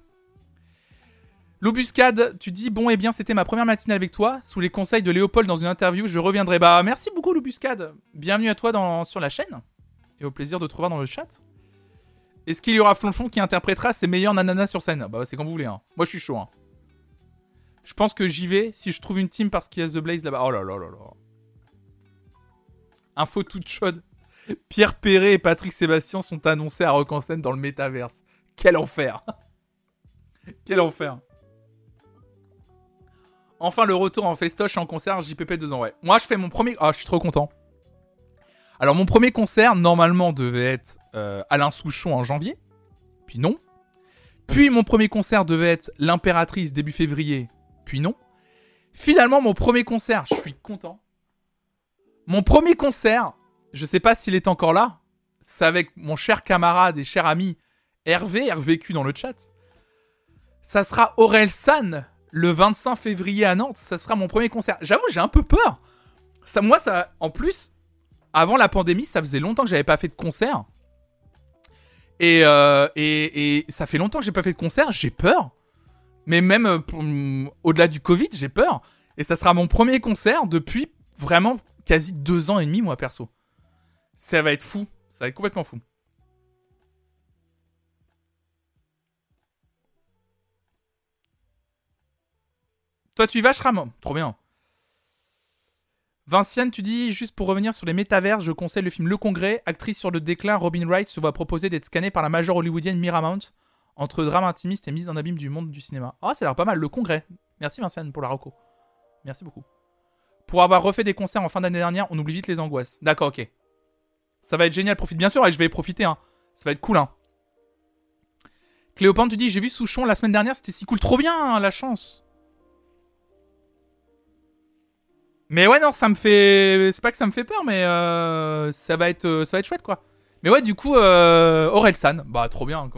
L'Obuscade, tu dis bon et bien c'était ma première matinale avec toi, sous les conseils de Léopold dans une interview, je reviendrai. Bah merci beaucoup l'Obuscade. Bienvenue à toi sur la chaîne et au plaisir de te revoir dans le chat. Est-ce qu'il y aura Flonflon qui interprétera ses meilleurs nananas sur scène? Bah c'est quand vous voulez. Hein. Moi je suis chaud. hein. Je pense que j'y vais si je trouve une team parce qu'il y a The Blaze là-bas. Oh là là là là. Info toute chaude. Pierre Perret et Patrick Sébastien sont annoncés à Rock en scène dans le métaverse. Quel enfer Quel enfer Enfin le retour en festoche en concert JPP 2 ans, ouais. Moi je fais mon premier... Ah je suis trop content. Alors mon premier concert normalement devait être euh, Alain Souchon en janvier, puis non. Puis mon premier concert devait être l'impératrice début février, puis non. Finalement mon premier concert, je suis content. Mon premier concert, je sais pas s'il est encore là, c'est avec mon cher camarade et cher ami Hervé, RVQ dans le chat. Ça sera Aurel San le 25 février à Nantes. Ça sera mon premier concert. J'avoue, j'ai un peu peur. Moi, ça, en plus, avant la pandémie, ça faisait longtemps que j'avais pas fait de concert. Et, euh, ça fait longtemps que j'ai pas fait de concert. J'ai peur. Mais même euh, mm, au-delà du Covid, j'ai peur. Et ça sera mon premier concert depuis vraiment quasi deux ans et demi, moi, perso. Ça va être fou. Ça va être complètement fou. Toi, tu y vas, Shram Trop bien. Vinciane, tu dis, juste pour revenir sur les métaverses, je conseille le film Le Congrès. Actrice sur le déclin, Robin Wright se voit proposer d'être scannée par la majeure hollywoodienne Miramount entre drame intimiste et mise en abîme du monde du cinéma. Ah, ça a l'air pas mal, Le Congrès. Merci Vinciane pour la reco. Merci beaucoup. Pour avoir refait des concerts en fin d'année dernière, on oublie vite les angoisses. D'accord, ok. Ça va être génial, profite bien sûr, et je vais y profiter, hein. Ça va être cool, hein. Tu dis, j'ai vu Souchon la semaine dernière, c'était si cool, trop bien, hein, la chance. Mais ouais, non, ça me fait. C'est pas que ça me fait peur, mais euh, ça, va être, euh, ça va être chouette, quoi. Mais ouais, du coup, euh, Orelsan, bah trop bien.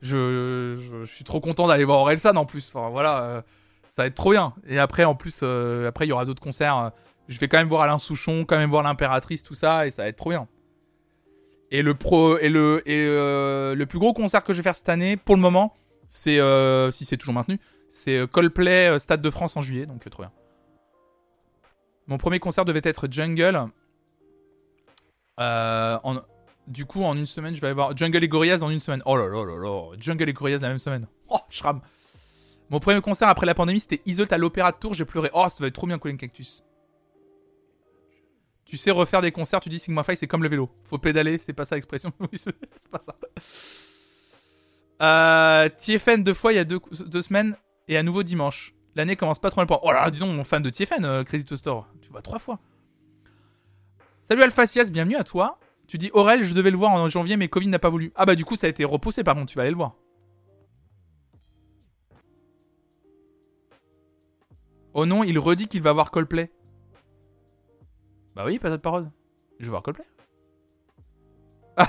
Je, je, suis trop content d'aller voir Orelsan en plus. Enfin, voilà, euh, ça va être trop bien. Et après, en plus, après, il y aura d'autres concerts. Je vais quand même voir Alain Souchon, quand même voir l'Impératrice, tout ça, et ça va être trop bien. Et le pro et le et euh, le plus gros concert que je vais faire cette année, pour le moment, c'est euh, si c'est toujours maintenu, c'est euh, Coldplay euh, Stade de France en juillet, donc trop bien. Mon premier concert devait être Jungle. Du coup, en une semaine, je vais aller voir Jungle et Gorillaz en une semaine. Oh là là là là, Jungle et Gorillaz la même semaine. Oh, je rame. Mon premier concert après la pandémie, c'était Isolt à l'Opéra de Tours. J'ai pleuré. Oh, ça va être trop bien, Colin Cactus. Tu sais refaire des concerts, tu dis Sigma Phi, c'est comme le vélo. Faut pédaler, c'est pas ça l'expression. C'est pas ça. Euh, TFN deux fois il y a deux, deux semaines et à nouveau dimanche. L'année commence pas trop mal pour. Oh là, disons, mon fan de TFN, euh, Crazy to Store. Tu vois trois fois. Salut Alphacias, bienvenue à toi. Tu dis Aurel, je devais le voir en janvier, mais Covid n'a pas voulu. Ah bah du coup, ça a été repoussé par contre, tu vas aller le voir. Oh non, il redit qu'il va voir Coldplay. Bah oui, pas de parole. Je vais voir Coldplay.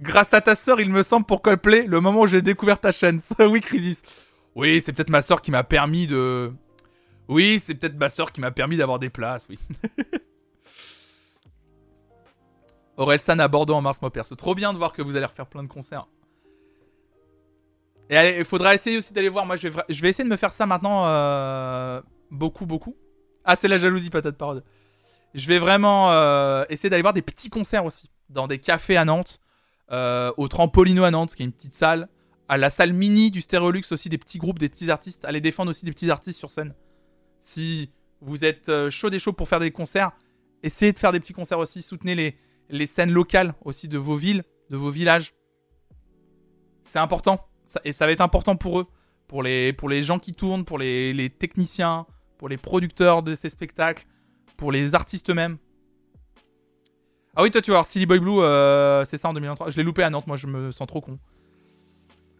Grâce à ta sœur, il me semble, pour Coldplay, le moment où j'ai découvert ta chaîne. oui, Crisis. Oui, c'est peut-être ma sœur qui m'a permis de... Oui, c'est peut-être ma sœur qui m'a permis d'avoir des places, oui. Orelsan à Bordeaux en mars, moi perso. Trop bien de voir que vous allez refaire plein de concerts. Et allez, il faudra essayer aussi d'aller voir. Moi, je vais, je vais essayer de me faire ça maintenant. euh, beaucoup, beaucoup. Ah, c'est la jalousie, patate parole. Je vais vraiment euh, essayer d'aller voir des petits concerts aussi. Dans des cafés à Nantes. euh, au Trampolino à Nantes, qui est une petite salle. À la salle mini du Stéréolux aussi, des petits groupes, des petits artistes. Allez défendre aussi des petits artistes sur scène. Si vous êtes euh, chaud des chauds pour faire des concerts, essayez de faire des petits concerts aussi. Soutenez les, scènes locales aussi de vos villes, de vos villages. C'est important. Et ça va être important pour eux. Pour les, gens qui tournent, pour les techniciens, pour les producteurs de ces spectacles, pour les artistes eux-mêmes. Ah oui, toi, tu voir Silly Boy Blue, euh, c'est ça en 2023. Je l'ai loupé à Nantes, moi, je me sens trop con.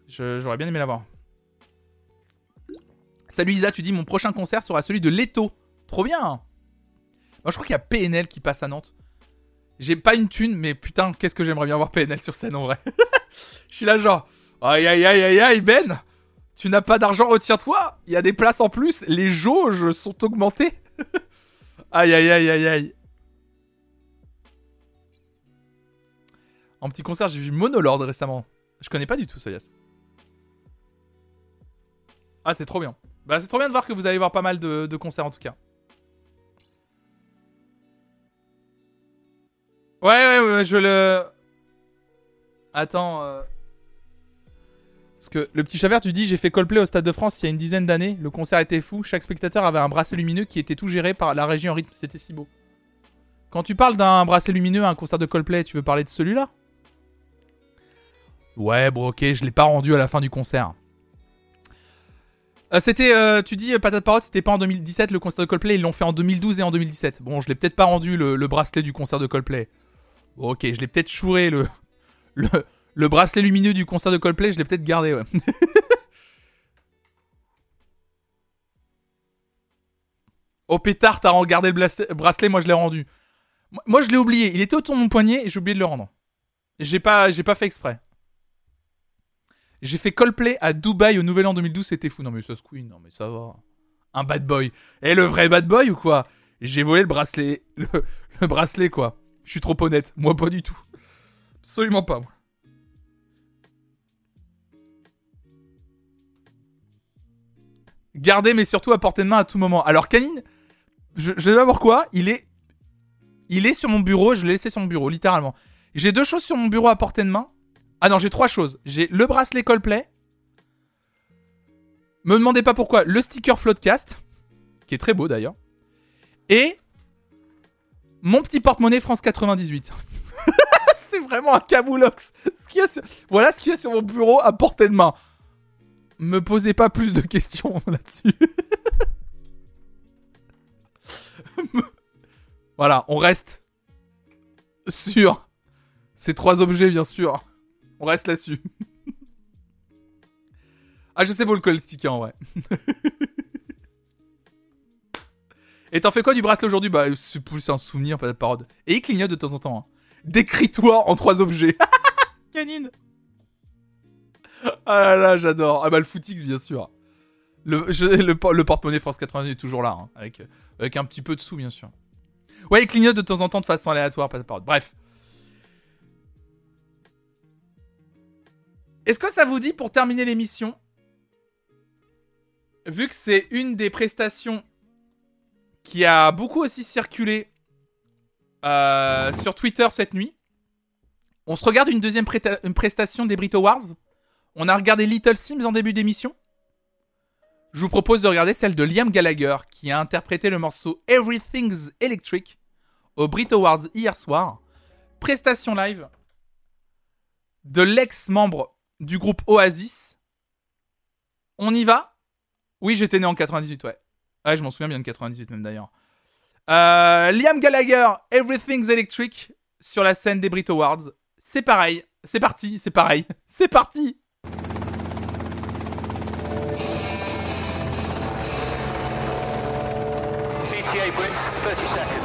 J'aurais bien aimé l'avoir. Salut Isa, tu dis mon prochain concert sera celui de Leto. Trop bien. Moi, je crois qu'il y a PNL qui passe à Nantes. J'ai pas une thune, mais putain, qu'est-ce que j'aimerais bien voir PNL sur scène en vrai. Je suis là genre, aïe aïe aïe aïe aïe Ben, tu n'as pas d'argent, retiens-toi. Il y a des places en plus, les jauges sont augmentées. aïe aïe aïe aïe aïe. En petit concert, j'ai vu Monolord récemment. Je connais pas du tout Soyas. Ah, c'est trop bien. Bah, c'est trop bien de voir que vous allez voir pas mal de, de concerts en tout cas. Ouais, ouais, ouais, je le. Attends. euh, Parce que le petit chavert, tu dis j'ai fait Coldplay au Stade de France il y a une dizaine d'années. Le concert était fou. Chaque spectateur avait un bracelet lumineux qui était tout géré par la régie en rythme. C'était si beau. Quand tu parles d'un bracelet lumineux à un concert de Coldplay, tu veux parler de celui-là? Ouais, bon, ok, je l'ai pas rendu à la fin du concert. Euh, c'était, euh, tu dis, euh, Patate Parotte, c'était pas en 2017 le concert de Coldplay, ils l'ont fait en 2012 et en 2017. Bon, je l'ai peut-être pas rendu le, le bracelet du concert de Coldplay. Bon, ok, je l'ai peut-être chouré le, le, le bracelet lumineux du concert de Coldplay, je l'ai peut-être gardé, ouais. oh pétard, t'as gardé le bracelet, moi je l'ai rendu. Moi, je l'ai oublié, il était autour de mon poignet et j'ai oublié de le rendre. J'ai pas, pas fait exprès. J'ai fait Coldplay à Dubaï au Nouvel An 2012, c'était fou. Non mais ça se couille, non mais ça va. Un bad boy. Et le vrai bad boy ou quoi? J'ai volé le bracelet, le, le bracelet quoi. Je suis trop honnête. Moi pas du tout. Absolument pas moi. Gardez mais surtout à portée de main à tout moment. Alors Canine, je, je sais pas pourquoi, il est il est sur mon bureau, je l'ai laissé sur mon bureau littéralement. J'ai deux choses sur mon bureau à portée de main. Ah non, j'ai trois choses. J'ai le bracelet Coldplay. Me demandez pas pourquoi. Le sticker Floatcast, qui est très beau d'ailleurs. Et mon petit porte-monnaie France 98. c'est vraiment un caboulox. Voilà ce qu'il y a sur mon bureau à portée de main. Me posez pas plus de questions là-dessus. voilà, on reste sur ces trois objets, bien sûr. On reste là-dessus. ah, je sais pour le call sticker en vrai. Et t'en fais quoi du bracelet aujourd'hui? Bah, c'est plus un souvenir, pas de parode. Et il clignote de temps en temps. hein. Décris-toi en trois objets. Canine Ah là là, j'adore. Ah bah, le footix, bien sûr. Le, le, por- le porte-monnaie France 98 est toujours là, hein, avec, un petit peu de sous, bien sûr. Ouais, il clignote de temps en temps de façon aléatoire, pas de parode. Bref. Est-ce que ça vous dit pour terminer l'émission Vu que c'est une des prestations qui a beaucoup aussi circulé euh, sur Twitter cette nuit, on se regarde une deuxième prestation des Brit Awards. On a regardé Little Sims en début d'émission. Je vous propose de regarder celle de Liam Gallagher qui a interprété le morceau Everything's Electric au Brit Awards hier soir. Prestation live de l'ex-membre du groupe Oasis. On y va? Oui, j'étais né en 98, ouais. Ouais, je m'en souviens bien de 98 même d'ailleurs. Euh, Liam Gallagher, Everything's Electric sur la scène des Brit Awards. C'est pareil, c'est parti, c'est pareil, c'est parti 30 seconds.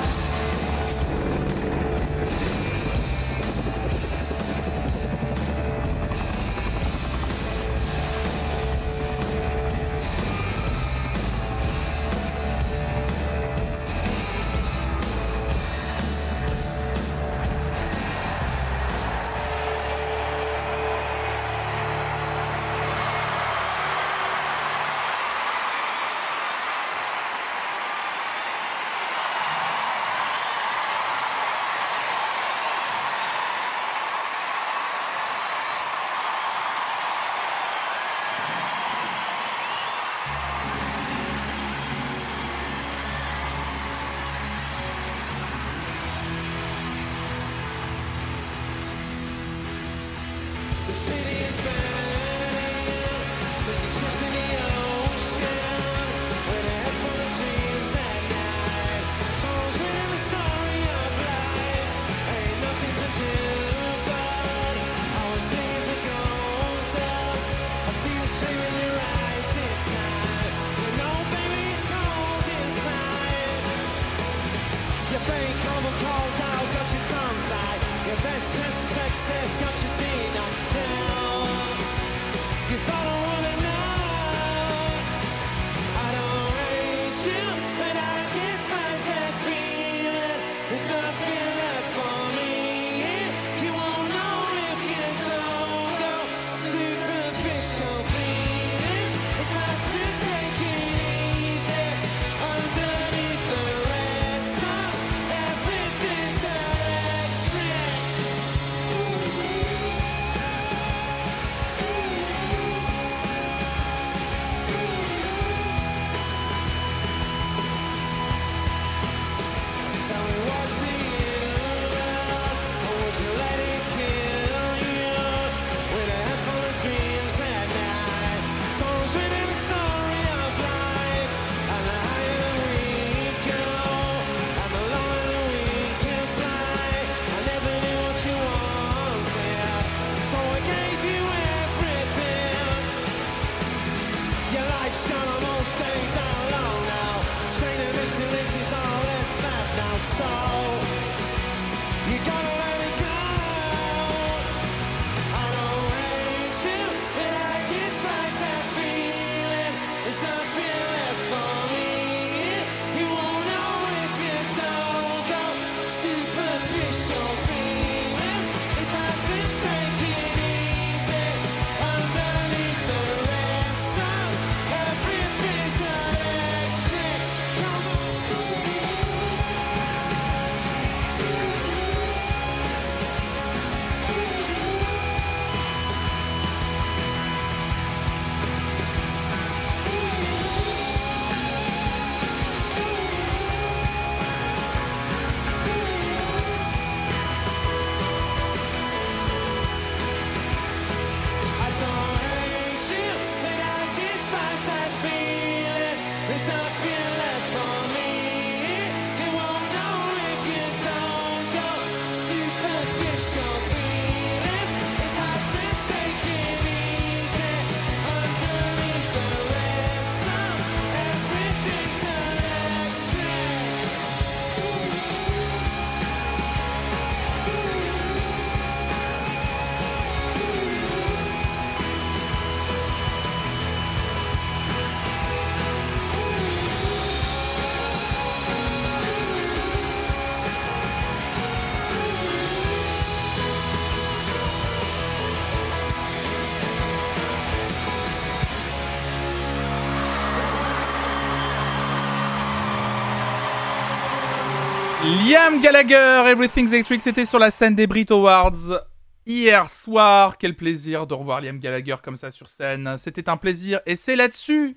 Liam Gallagher, Everything's Electric, c'était sur la scène des Brit Awards hier soir. Quel plaisir de revoir Liam Gallagher comme ça sur scène. C'était un plaisir et c'est là-dessus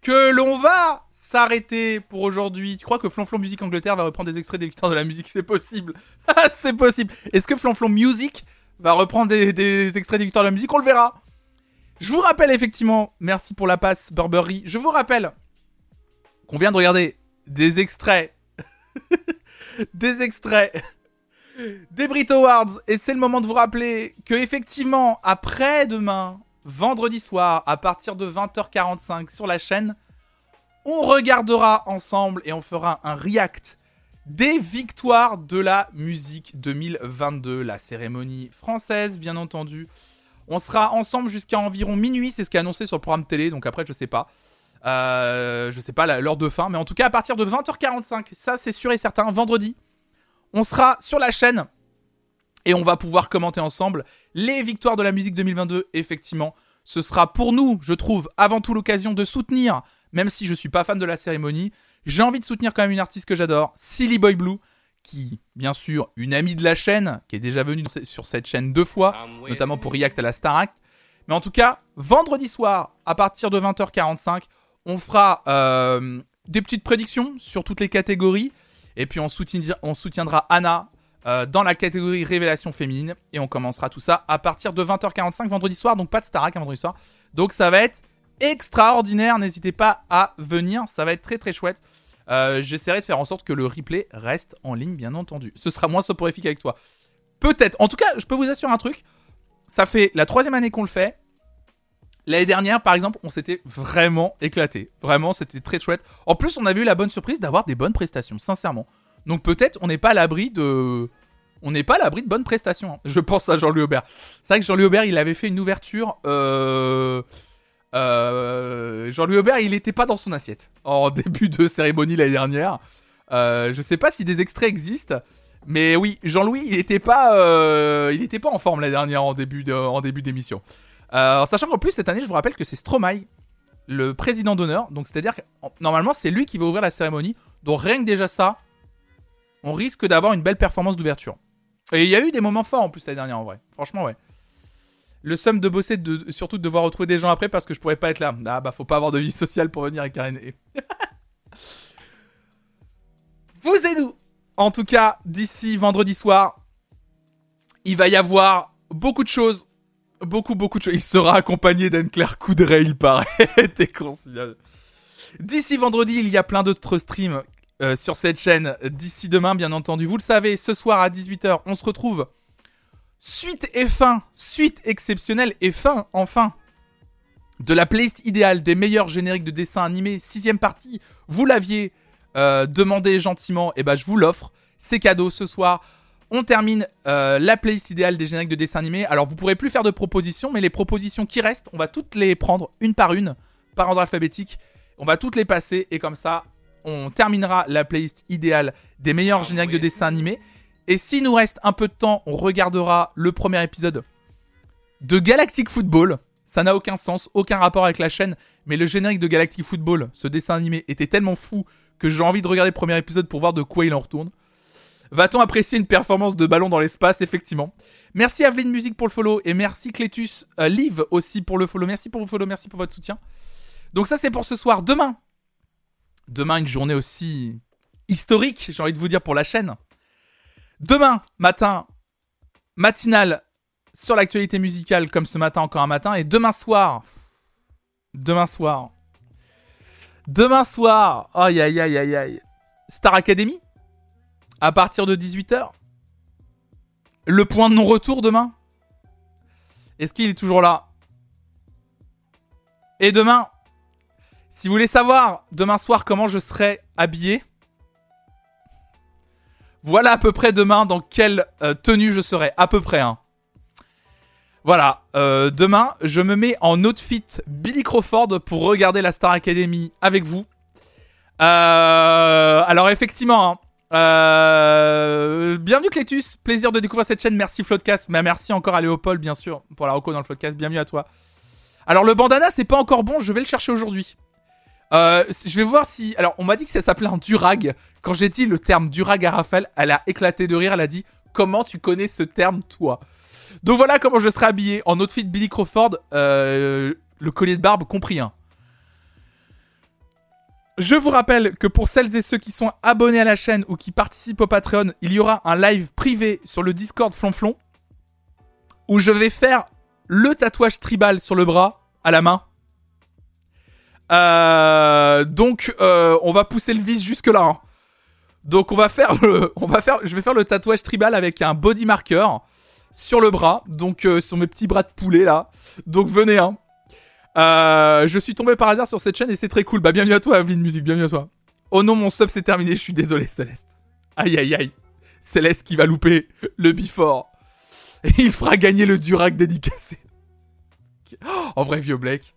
que l'on va s'arrêter pour aujourd'hui. Tu crois que Flonflon Music Angleterre va reprendre des extraits des victoires de la musique? C'est possible. C'est possible. Est-ce que Flonflon Music va reprendre des extraits des victoires de la musique? On le verra. Je vous rappelle effectivement, merci pour la passe Burberry. Je vous rappelle qu'on vient de regarder des extraits des extraits des Brit Awards et c'est le moment de vous rappeler que effectivement après-demain, vendredi soir à partir de 20h45 sur la chaîne, on regardera ensemble et on fera un react des victoires de la musique 2022, la cérémonie française bien entendu. On sera ensemble jusqu'à environ minuit, c'est ce qui est annoncé sur le programme télé, donc après je sais pas. Euh, je sais pas l'heure de fin, mais en tout cas à partir de 20h45, ça c'est sûr et certain, vendredi, on sera sur la chaîne et on va pouvoir commenter ensemble les victoires de la musique 2022. Effectivement, ce sera pour nous, je trouve, avant tout l'occasion de soutenir, même si je suis pas fan de la cérémonie, j'ai envie de soutenir quand même une artiste que j'adore, Silly Boy Blue, qui, bien sûr, une amie de la chaîne, qui est déjà venue sur cette chaîne deux fois, notamment pour React à la Starac. Mais en tout cas, vendredi soir, à partir de 20h45, on fera euh, des petites prédictions sur toutes les catégories. Et puis on, soutien- on soutiendra Anna euh, dans la catégorie révélation féminine. Et on commencera tout ça à partir de 20h45 vendredi soir. Donc pas de Starac un vendredi soir. Donc ça va être extraordinaire. N'hésitez pas à venir. Ça va être très très chouette. Euh, J'essaierai de faire en sorte que le replay reste en ligne, bien entendu. Ce sera moins soporifique avec toi. Peut-être. En tout cas, je peux vous assurer un truc. Ça fait la troisième année qu'on le fait. L'année dernière, par exemple, on s'était vraiment éclaté. Vraiment, c'était très chouette. En plus, on avait eu la bonne surprise d'avoir des bonnes prestations, sincèrement. Donc peut-être on n'est pas à l'abri de... On n'est pas à l'abri de bonnes prestations. hein. Je pense à Jean-Louis Aubert. C'est vrai que Jean-Louis Aubert, il avait fait une ouverture... Euh... euh, Jean-Louis Aubert, il n'était pas dans son assiette en début de cérémonie l'année dernière. Euh, je sais pas si des extraits existent, mais oui, Jean-Louis, il n'était pas, il était pas en forme l'année dernière en début d'émission. Euh, en sachant qu'en plus cette année, je vous rappelle que c'est Stromae, le président d'honneur. Donc c'est-à-dire que en- normalement c'est lui qui va ouvrir la cérémonie. Donc rien que déjà ça, on risque d'avoir une belle performance d'ouverture. Et il y a eu des moments forts en plus l'année dernière en vrai. Franchement ouais. Le somme de bosser, de, surtout de devoir retrouver des gens après parce que je pourrais pas être là. Ah bah faut pas avoir de vie sociale pour venir avec Karen. Vous et nous. En tout cas, d'ici vendredi soir, il va y avoir beaucoup de choses. Beaucoup, beaucoup de choses. Il sera accompagné d'Anne-Claire Coudray, il paraît. T'es. D'ici vendredi, il y a plein d'autres streams euh, sur cette chaîne. D'ici demain, bien entendu. Vous le savez, ce soir à 18h, on se retrouve. Suite et fin. Suite exceptionnelle et fin, enfin. De la playlist idéale des meilleurs génériques de dessins animés. Sixième partie. Vous l'aviez euh, demandé gentiment. Et ben, je vous l'offre. C'est cadeau ce soir. On termine euh, la playlist idéale des génériques de dessins animés. Alors, vous pourrez plus faire de propositions, mais les propositions qui restent, on va toutes les prendre une par une, par ordre alphabétique. On va toutes les passer et comme ça, on terminera la playlist idéale des meilleurs génériques de dessins animés. Et s'il nous reste un peu de temps, on regardera le premier épisode de Galactic Football. Ça n'a aucun sens, aucun rapport avec la chaîne, mais le générique de Galactic Football, ce dessin animé, était tellement fou que j'ai envie de regarder le premier épisode pour voir de quoi il en retourne. Va-t-on apprécier une performance de ballon dans l'espace Effectivement. Merci Aveline Music pour le follow et merci Clétus euh, Live aussi pour le follow. Merci pour le follow, merci pour votre soutien. Donc ça c'est pour ce soir. Demain, demain une journée aussi historique, j'ai envie de vous dire pour la chaîne. Demain matin, matinale sur l'actualité musicale comme ce matin encore un matin et demain soir, demain soir, demain soir, aïe aïe aïe aïe aïe, Star Academy à partir de 18h. Le point de non-retour demain? Est-ce qu'il est toujours là? Et demain, si vous voulez savoir demain soir comment je serai habillé, voilà à peu près demain dans quelle euh, tenue je serai. À peu près, hein. Voilà, euh, demain, je me mets en outfit Billy Crawford pour regarder la Star Academy avec vous. Euh, alors effectivement, hein, euh, bienvenue Clétus, plaisir de découvrir cette chaîne, merci Floodcast, mais merci encore à Léopold bien sûr pour la reco dans le Floodcast, bienvenue à toi. Alors le bandana c'est pas encore bon, je vais le chercher aujourd'hui. Euh, je vais voir si. Alors, on m'a dit que ça s'appelait un durag. Quand j'ai dit le terme durag à Raphaël, elle a éclaté de rire. Elle a dit Comment tu connais ce terme, toi? Donc voilà comment je serai habillé en outfit Billy Crawford, euh, le collier de barbe compris. Hein. Je vous rappelle que pour celles et ceux qui sont abonnés à la chaîne ou qui participent au Patreon, il y aura un live privé sur le Discord Flonflon où je vais faire le tatouage tribal sur le bras à la main. Euh, donc, euh, on va pousser le vis jusque là. hein. Donc, on va faire, le, je vais faire le tatouage tribal avec un body marker sur le bras, donc euh, sur mes petits bras de poulet là. Donc, venez hein. Euh, je suis tombé par hasard sur cette chaîne et c'est très cool. Bah, bienvenue à toi, Aveline Musique, bienvenue à toi. Oh non, mon sub c'est terminé, je suis désolé, Céleste. Aïe aïe aïe. Céleste qui va louper le before. Et il fera gagner le Durac dédicacé. Oh, en vrai, vieux Blake.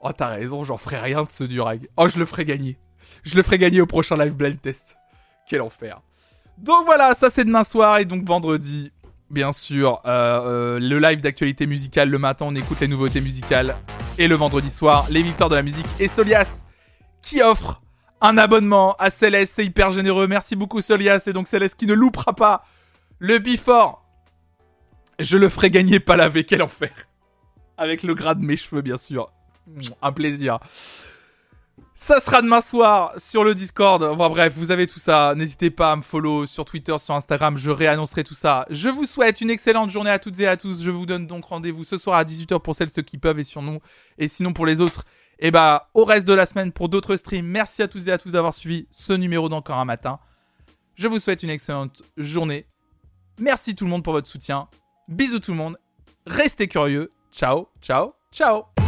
Oh, t'as raison, j'en ferai rien de ce Durag. Oh, je le ferai gagner. Je le ferai gagner au prochain live blind test. Quel enfer. Donc voilà, ça c'est demain soir et donc vendredi, bien sûr, euh, euh, le live d'actualité musicale. Le matin, on écoute les nouveautés musicales. Et le vendredi soir, les victoires de la musique. Et Solias qui offre un abonnement à Céleste. C'est hyper généreux. Merci beaucoup, Solias. Et donc Céleste qui ne loupera pas le before. Je le ferai gagner pas lavé. Quel enfer. Avec le gras de mes cheveux, bien sûr. Un plaisir. Ça sera demain soir sur le Discord. Enfin bref, vous avez tout ça. N'hésitez pas à me follow sur Twitter, sur Instagram. Je réannoncerai tout ça. Je vous souhaite une excellente journée à toutes et à tous. Je vous donne donc rendez-vous ce soir à 18h pour celles ceux qui peuvent et sur nous. Et sinon pour les autres, et bah au reste de la semaine pour d'autres streams. Merci à tous et à tous d'avoir suivi ce numéro d'encore un matin. Je vous souhaite une excellente journée. Merci tout le monde pour votre soutien. Bisous tout le monde. Restez curieux. Ciao, ciao, ciao.